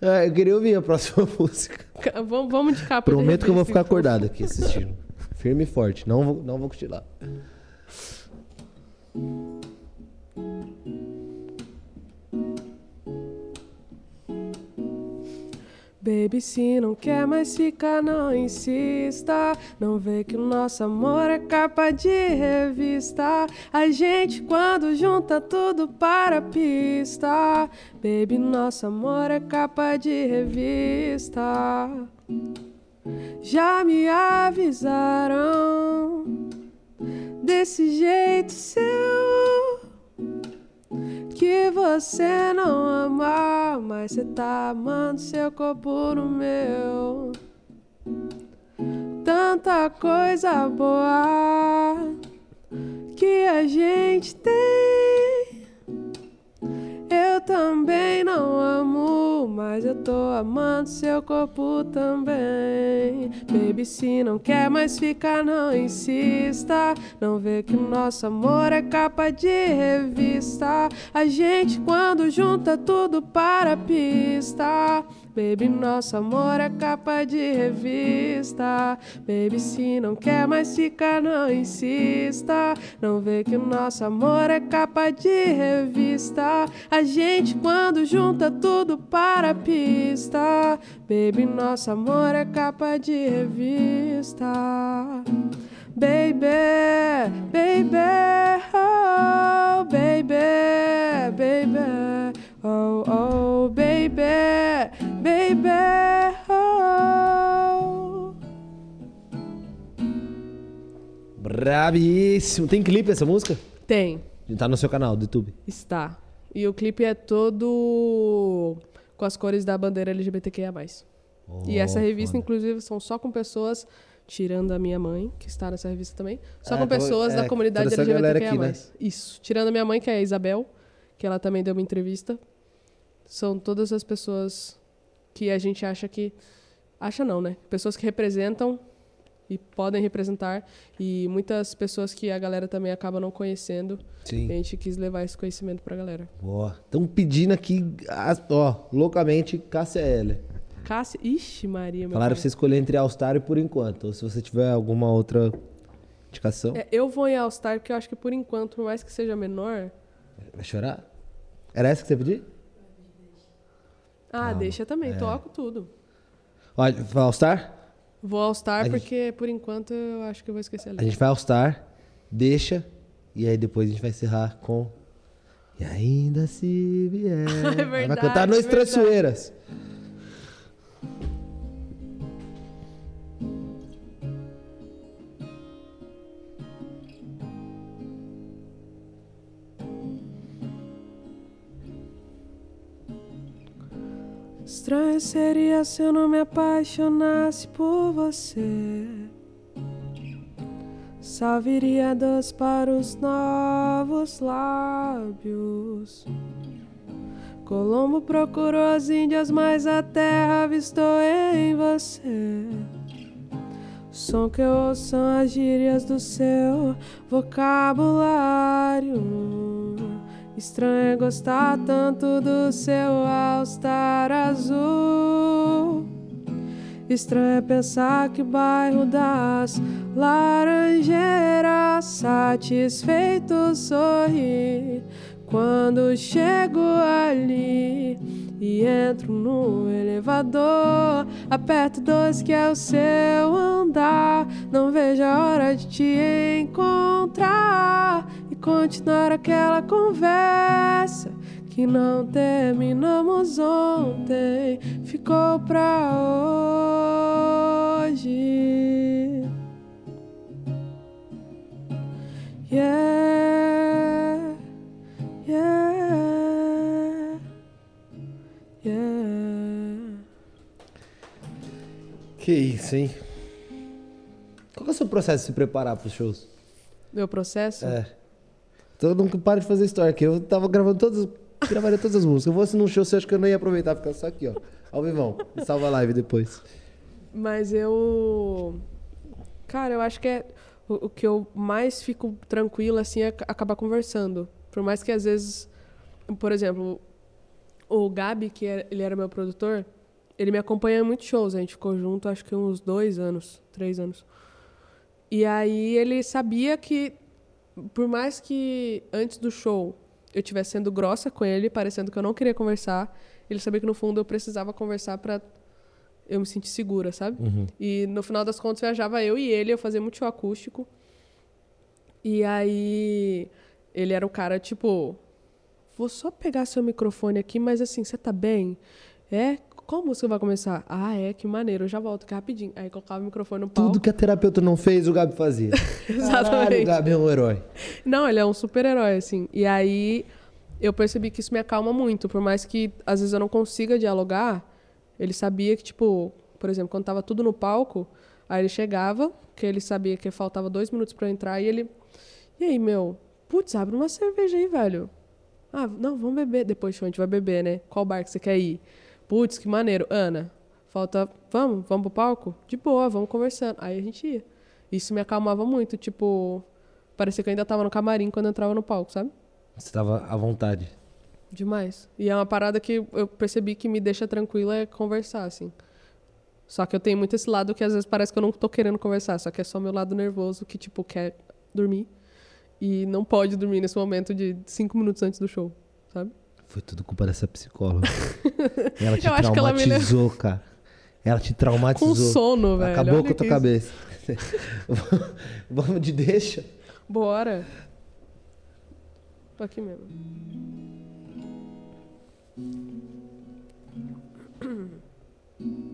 S1: É, eu queria ouvir a próxima (laughs) música.
S2: Vamos, vamos de capa
S1: Prometo que eu vou ficar acordado aqui assistindo. Firme e forte. Não vou, não vou cochilar.
S2: Baby, se não quer mais ficar, não insista. Não vê que o nosso amor é capa de revista. A gente, quando junta tudo para a pista. Baby, nosso amor é capa de revista. Já me avisaram desse jeito seu que você não ama, mas você tá amando seu corpo no meu. Tanta coisa boa que a gente tem. Eu também não amo, mas eu tô amando seu corpo também. Baby, se não quer mais ficar, não insista. Não vê que o nosso amor é capa de revista. A gente, quando junta tudo para a pista. Baby, nosso amor é capa de revista. Baby, se não quer mais ficar, não insista. Não vê que o nosso amor é capa de revista. A gente, quando junta tudo para a pista. Baby, nosso amor é capa de revista. Baby,
S1: Bravíssimo. Tem clipe essa música?
S2: Tem.
S1: Tá no seu canal do YouTube?
S2: Está. E o clipe é todo com as cores da bandeira LGBTQIA+. Oh, e essa revista, foda. inclusive, são só com pessoas tirando a minha mãe, que está nessa revista também, só ah, com pessoas é, da comunidade LGBTQIA+. Aqui, né? Isso. Tirando a minha mãe, que é a Isabel, que ela também deu uma entrevista. São todas as pessoas que a gente acha que... Acha não, né? Pessoas que representam e podem representar e muitas pessoas que a galera também acaba não conhecendo. Sim. a gente quis levar esse conhecimento pra galera.
S1: Boa. Estão pedindo aqui, ó, loucamente, Cássia L.
S2: Cássia. Ixi, Maria, meu
S1: Falaram pra você escolher entre All Star e por enquanto. Ou se você tiver alguma outra indicação.
S2: É, eu vou em All Star porque eu acho que por enquanto, por mais que seja menor.
S1: Vai chorar? Era essa que você pediu?
S2: Ah, deixa também, é. toco tudo.
S1: Olha, All Star?
S2: Vou All Star porque gente... por enquanto eu acho que eu vou esquecer a letra.
S1: A gente vai All Star, deixa, e aí depois a gente vai encerrar com. E ainda se vier. (laughs)
S2: é verdade,
S1: vai cantar Noites é Traiçoeiras.
S2: Estranho seria se eu não me apaixonasse por você. Só viria doce para os novos lábios. Colombo procurou as Índias, mas a terra avistou em você. O som que eu ouço são as gírias do seu vocabulário. Estranho é gostar tanto do seu all-star azul. Estranho é pensar que o bairro das Laranjeiras satisfeito sorri quando chego ali e entro no elevador. Aperto dois que é o seu andar. Não vejo a hora de te encontrar continuar aquela conversa que não terminamos ontem. Ficou pra hoje. Yeah, yeah, yeah.
S1: Que isso, hein? Qual é o seu processo de se preparar para os shows?
S2: Meu processo?
S1: É. Então nunca paro de fazer história aqui. Eu tava gravando todas, gravaria todas as músicas. Eu fosse num show, você acha que eu não ia aproveitar, ficar só aqui, ó. Ao vivão. Salva a live depois.
S2: Mas eu. Cara, eu acho que é. O, o que eu mais fico tranquila, assim, é acabar conversando. Por mais que às vezes. Por exemplo, o Gabi, que era, ele era meu produtor, ele me acompanha em muitos shows. A gente ficou junto, acho que uns dois anos, três anos. E aí ele sabia que, por mais que antes do show eu estivesse sendo grossa com ele, parecendo que eu não queria conversar, ele sabia que no fundo eu precisava conversar para eu me sentir segura, sabe?
S1: Uhum.
S2: E no final das contas viajava eu e ele, eu fazia muito show acústico. E aí ele era o cara tipo, vou só pegar seu microfone aqui, mas assim, você tá bem? É? Qual música vai começar? Ah, é, que maneiro, eu já volto aqui rapidinho. Aí colocava o microfone no palco.
S1: Tudo que a terapeuta não fez, o Gabi fazia. (laughs)
S2: Exatamente.
S1: Caralho, o Gabi é um herói.
S2: Não, ele é um super-herói, assim. E aí eu percebi que isso me acalma muito. Por mais que às vezes eu não consiga dialogar, ele sabia que, tipo, por exemplo, quando tava tudo no palco, aí ele chegava, que ele sabia que faltava dois minutos para eu entrar, e ele. E aí, meu? Putz, abre uma cerveja aí, velho. Ah, não, vamos beber. Depois a gente vai beber, né? Qual bar que você quer ir? Putz, que maneiro. Ana, falta. Vamos? Vamos pro palco? De boa, vamos conversando. Aí a gente ia. Isso me acalmava muito. Tipo, parecia que eu ainda tava no camarim quando eu entrava no palco, sabe?
S1: Você tava à vontade.
S2: Demais. E é uma parada que eu percebi que me deixa tranquila é conversar, assim. Só que eu tenho muito esse lado que às vezes parece que eu não tô querendo conversar, só que é só meu lado nervoso que, tipo, quer dormir. E não pode dormir nesse momento de cinco minutos antes do show, sabe?
S1: Foi tudo culpa dessa psicóloga. (laughs) ela te
S2: que ela
S1: traumatizou, cara. Ela te traumatizou.
S2: Com sono, velho.
S1: Acabou
S2: Olha
S1: com a tua
S2: isso.
S1: cabeça. (laughs) Vamos de deixa?
S2: Bora. Tô aqui mesmo. (clears throat)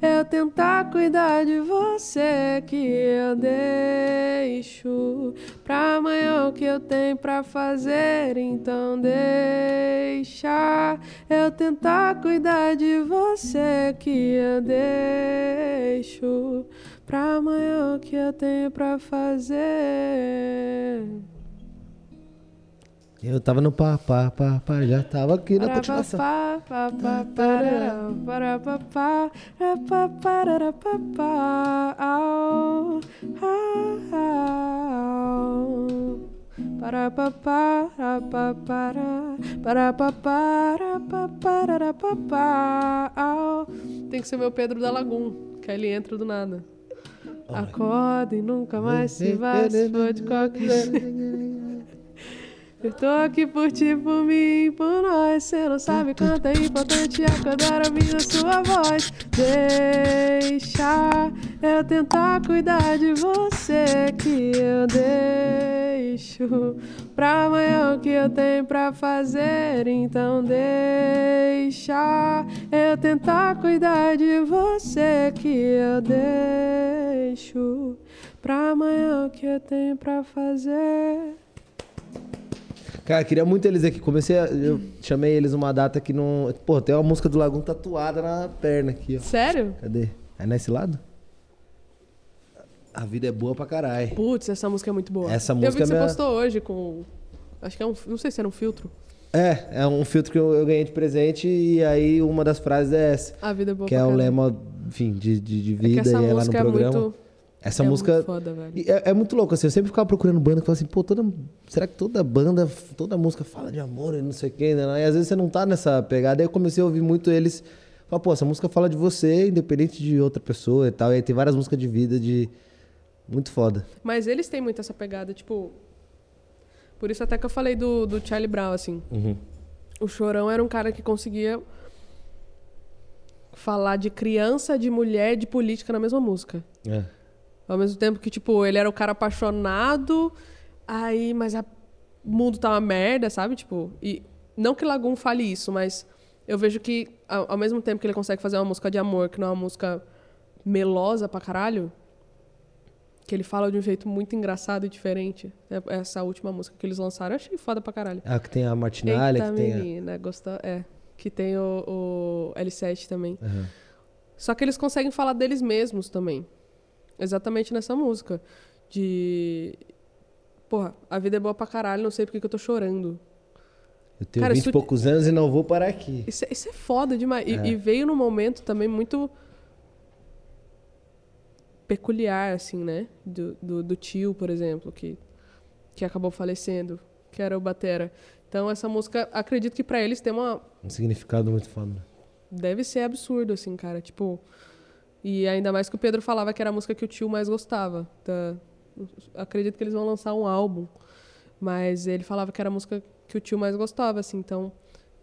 S2: eu tentar cuidar de você que eu deixo pra amanhã o que eu tenho pra fazer. Então deixa eu tentar cuidar de você que eu deixo pra amanhã o que eu tenho pra fazer.
S1: Eu tava no pá, pá, pá, pá, já tava aqui na continuação.
S2: Tem que ser meu Pedro da Lagum, que aí ele entra do nada. Acorda e nunca mais se vai, se for de qualquer jeito. Eu tô aqui por ti, por mim, por nós. Cê não sabe quanto é importante acordar ouvindo sua voz. Deixa eu tentar cuidar de você que eu deixo pra amanhã o que eu tenho pra fazer. Então deixa eu tentar cuidar de você que eu deixo pra amanhã o que eu tenho pra fazer.
S1: Cara, queria muito eles aqui. Comecei a, Eu chamei eles uma data que não. Pô, tem uma música do Lagoon tatuada na perna aqui, ó.
S2: Sério?
S1: Cadê? É nesse lado? A vida é boa pra caralho.
S2: Putz, essa música é muito boa.
S1: Essa música
S2: Eu vi que
S1: é
S2: você
S1: minha...
S2: postou hoje com. Acho que é um. Não sei se era um filtro.
S1: É, é um filtro que eu, eu, ganhei de presente e aí uma das frases é essa.
S2: A vida é boa
S1: Que é o lema, enfim, de, de, de vida é e é lá no programa. É muito... Essa
S2: é
S1: música.
S2: Muito foda,
S1: é, é, muito louco, assim. Eu sempre ficava procurando banda que fala assim, pô, toda. Será que toda banda, toda música fala de amor e não sei o quê, né? E às vezes você não tá nessa pegada. Aí eu comecei a ouvir muito eles. Falar, pô, essa música fala de você, independente de outra pessoa e tal. E aí tem várias músicas de vida de muito foda.
S2: Mas eles têm muito essa pegada, tipo. Por isso até que eu falei do, do Charlie Brown, assim.
S1: Uhum.
S2: O Chorão era um cara que conseguia falar de criança, de mulher, de política na mesma música.
S1: É.
S2: Ao mesmo tempo que, tipo, ele era o cara apaixonado, aí, mas o mundo tá uma merda, sabe? Tipo, e não que Lagoon fale isso, mas eu vejo que ao, ao mesmo tempo que ele consegue fazer uma música de amor, que não é uma música melosa pra caralho, que ele fala de um jeito muito engraçado e diferente. É, essa última música que eles lançaram, eu achei foda pra caralho.
S1: Ah, que tem a Martinalha,
S2: Eita,
S1: que tem
S2: menina, a... gostou, é, que tem o, o L7 também.
S1: Uhum.
S2: Só que eles conseguem falar deles mesmos também. Exatamente nessa música. De. Porra, a vida é boa pra caralho, não sei porque que eu tô chorando.
S1: Eu tenho Cara, 20 e poucos anos e não vou parar aqui.
S2: Isso, é, isso é foda demais. É. E, e, veio num momento também muito peculiar, assim, né? Do, do, do, tio, por exemplo, que, que acabou falecendo, que era o Batera. Então, essa música, acredito que para eles tem uma...
S1: Um significado muito foda.
S2: Deve ser absurdo, assim, cara. Tipo, e ainda mais que o Pedro falava que era a música que o tio mais gostava. Então, acredito que eles vão lançar um álbum. Mas ele falava que era a música que o tio mais gostava, assim. Então,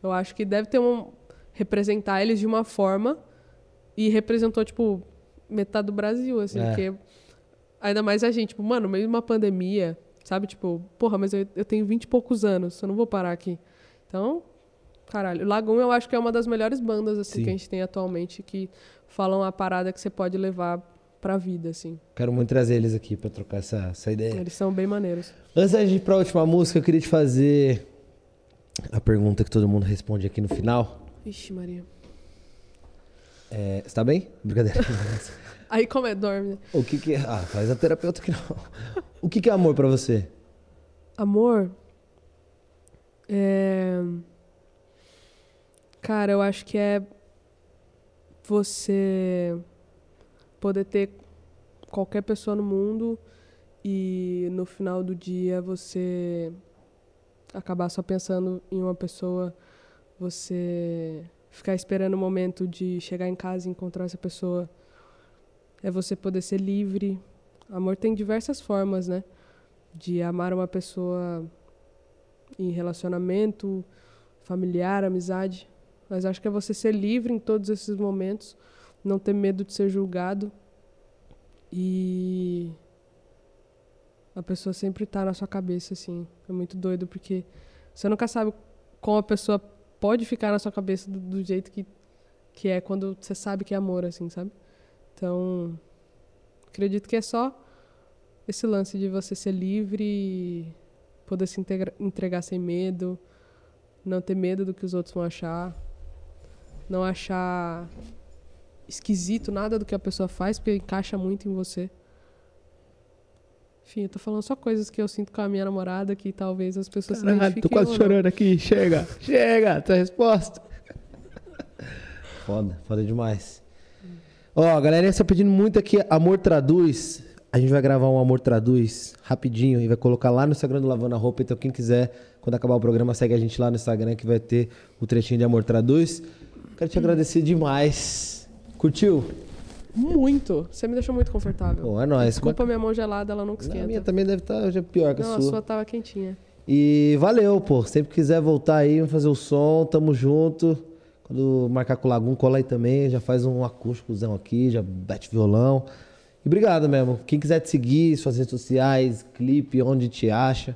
S2: eu acho que deve ter um... Representar eles de uma forma. E representou, tipo, metade do Brasil, assim. É. Porque ainda mais a gente. Tipo, mano, meio de uma pandemia, sabe? Tipo, porra, mas eu, eu tenho vinte e poucos anos. Eu não vou parar aqui. Então, caralho. Lagoon eu acho que é uma das melhores bandas, assim, Sim. que a gente tem atualmente. Que falam a parada que você pode levar pra vida, assim.
S1: Quero muito trazer eles aqui pra trocar essa, essa ideia.
S2: Eles são bem maneiros.
S1: Antes de ir pra última música, eu queria te fazer a pergunta que todo mundo responde aqui no final.
S2: Ixi, Maria.
S1: É, você tá bem? Brincadeira. (laughs)
S2: Aí como é, dorme.
S1: O que que é? Ah, faz a terapeuta que não. O que que é amor pra você?
S2: Amor? É... Cara, eu acho que é você poder ter qualquer pessoa no mundo e no final do dia você acabar só pensando em uma pessoa, você ficar esperando o momento de chegar em casa e encontrar essa pessoa. É você poder ser livre. Amor tem diversas formas, né? De amar uma pessoa em relacionamento, familiar, amizade. Mas acho que é você ser livre em todos esses momentos, não ter medo de ser julgado e a pessoa sempre está na sua cabeça assim. É muito doido porque você nunca sabe como a pessoa pode ficar na sua cabeça do, do jeito que que é quando você sabe que é amor assim, sabe? Então, acredito que é só esse lance de você ser livre e poder se entregar sem medo, não ter medo do que os outros vão achar não achar esquisito nada do que a pessoa faz, porque encaixa muito em você. Enfim, eu tô falando só coisas que eu sinto com a minha namorada que talvez as pessoas
S1: Caralho, se identifiquem. tô quase chorando aqui. Chega, chega, tua resposta. foda, foda demais. Ó, oh, a galera está pedindo muito aqui Amor Traduz. A gente vai gravar um Amor Traduz rapidinho e vai colocar lá no Instagram do Lavando a Roupa. Então, quem quiser, quando acabar o programa, segue a gente lá no Instagram que vai ter o trechinho de Amor Traduz. Quero te agradecer demais. Curtiu?
S2: Muito. Você me deixou muito confortável.
S1: Pô, é nóis.
S2: Desculpa Mas... minha mão gelada, ela nunca esquenta.
S1: a minha também deve estar tá, já pior que
S2: Não,
S1: a sua.
S2: a sua tava quentinha.
S1: E valeu, pô. Sempre quiser voltar aí, vamos fazer o som, tamo junto. Quando marcar com o Lagum, cola aí também. Já faz um acústicozão aqui, já bate violão. E obrigado mesmo. Quem quiser te seguir, suas redes sociais, clipe, onde te acha.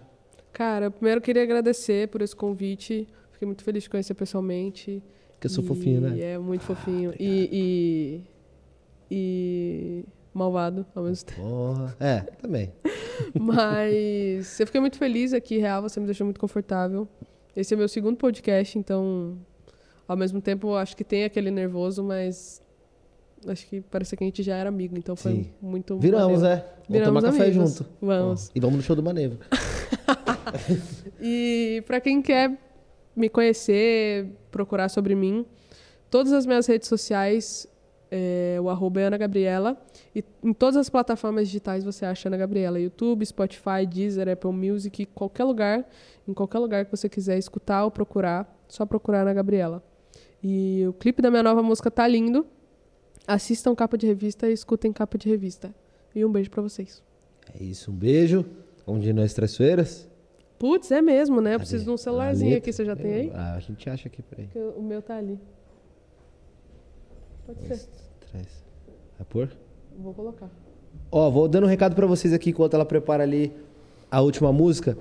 S2: Cara, primeiro queria agradecer por esse convite. Fiquei muito feliz de conhecer pessoalmente.
S1: Que eu sou e fofinho, né?
S2: É, muito fofinho. Ah, e, e, e, malvado ao mesmo tempo.
S1: Porra. É, também. (laughs)
S2: Mas eu fiquei muito feliz aqui, real, você me deixou muito confortável. Esse é meu segundo podcast, então, ao mesmo tempo, acho que tem aquele nervoso, mas acho que parece que a gente já era amigo, então foi Sim. muito.
S1: Viramos, maneiro. é. Vamos
S2: Viramos
S1: tomar
S2: amigos.
S1: café junto.
S2: Vamos.
S1: E vamos no show do Manevo. (laughs)
S2: e para quem quer me conhecer, procurar sobre mim, todas as minhas redes sociais, é, o arroba é Ana Gabriela. E em todas as plataformas digitais você acha Ana Gabriela. YouTube, Spotify, Deezer, Apple Music, qualquer lugar, em qualquer lugar que você quiser escutar ou procurar, só procurar Ana Gabriela. E o clipe da minha nova música tá lindo. Assistam capa de revista e escutem capa de revista. E um beijo para vocês.
S1: É isso, um beijo. Vamos de nós traiçoeiras?
S2: Putz, é mesmo, né? Eu preciso de um celularzinho aqui, você já tem aí?
S1: Ah, a gente acha aqui, peraí.
S2: Porque o meu tá ali. Pode ser.
S1: Traz. Vai pôr?
S2: Vou colocar.
S1: Ó, vou dando um recado para vocês aqui enquanto ela prepara ali a última música.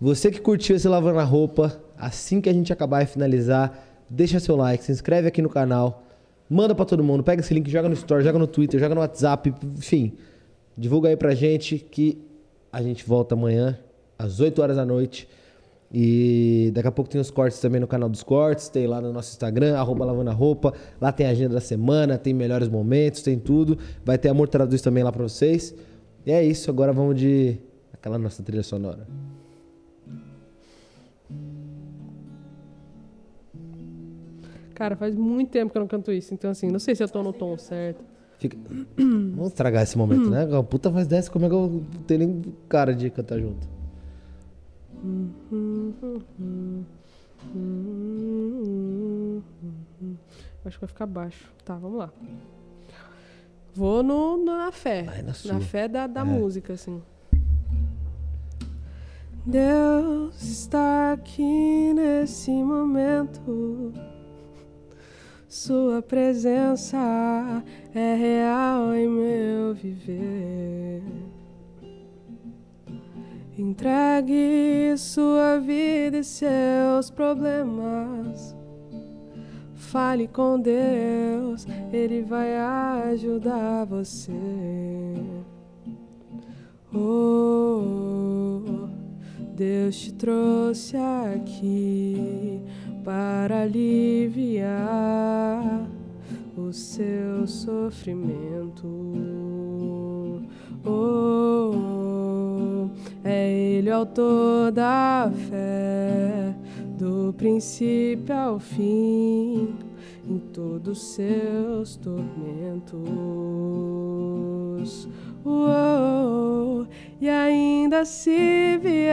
S1: Você que curtiu esse Lavando a Roupa, assim que a gente acabar e finalizar, deixa seu like, se inscreve aqui no canal, manda para todo mundo, pega esse link, joga no Story, joga no Twitter, joga no WhatsApp, enfim. Divulga aí pra gente que a gente volta amanhã às 8 horas da noite. E daqui a pouco tem os cortes também no canal dos cortes, tem lá no nosso Instagram, arroba lavando a roupa. Lá tem a agenda da semana, tem melhores momentos, tem tudo. Vai ter Amor Traduz também lá pra vocês. E é isso, agora vamos de aquela nossa trilha sonora.
S2: Cara, faz muito tempo que eu não canto isso, então assim, não sei se eu tô no tom certo.
S1: Fica... (coughs) Vamos estragar esse momento, né? Puta faz dessa, como é que eu tenho nem cara de cantar junto?
S2: Acho que vai ficar baixo. Tá, vamos lá. Vou no, no na fé.
S1: Vai na,
S2: na fé da, da é. música, assim. Deus está aqui nesse momento. Sua presença é real em meu viver. Entregue sua vida e seus problemas. Fale com Deus, Ele vai ajudar você. Oh, Deus te trouxe aqui para aliviar o seu sofrimento. Oh, é Ele o autor da fé, do princípio ao fim, em todos seus tormentos. Oh, e ainda se vier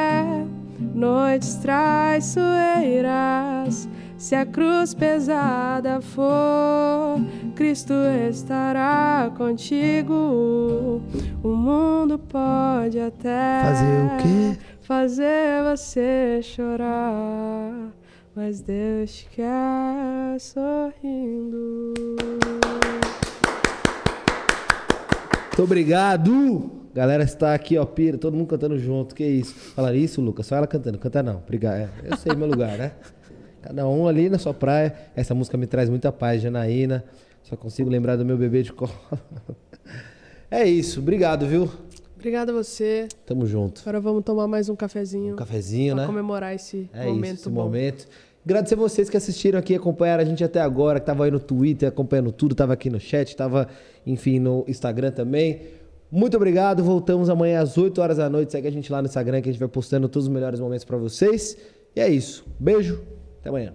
S2: noites traiçoeiras. Se a cruz pesada for, Cristo estará contigo. O mundo pode até
S1: fazer o quê?
S2: Fazer você chorar, mas Deus te quer sorrindo.
S1: Muito obrigado! Galera está aqui, ó, pira, todo mundo cantando junto. Que isso? Falaram isso, Lucas? Só ela cantando. Canta não. Obrigado. É, eu sei meu lugar, né? Cada um ali na sua praia. Essa música me traz muita paz, Janaína. Só consigo lembrar do meu bebê de colo. (laughs) É isso. Obrigado, viu?
S2: Obrigada a você.
S1: Tamo junto.
S2: Agora vamos tomar mais um cafezinho.
S1: Um cafezinho,
S2: pra
S1: né?
S2: comemorar esse
S1: é
S2: momento
S1: isso, esse
S2: bom.
S1: momento. Agradecer vocês que assistiram aqui, acompanharam a gente até agora, que tava aí no Twitter acompanhando tudo, tava aqui no chat, tava, enfim, no Instagram também. Muito obrigado. Voltamos amanhã às 8 horas da noite. Segue a gente lá no Instagram que a gente vai postando todos os melhores momentos para vocês. E é isso. Beijo. Até amanhã.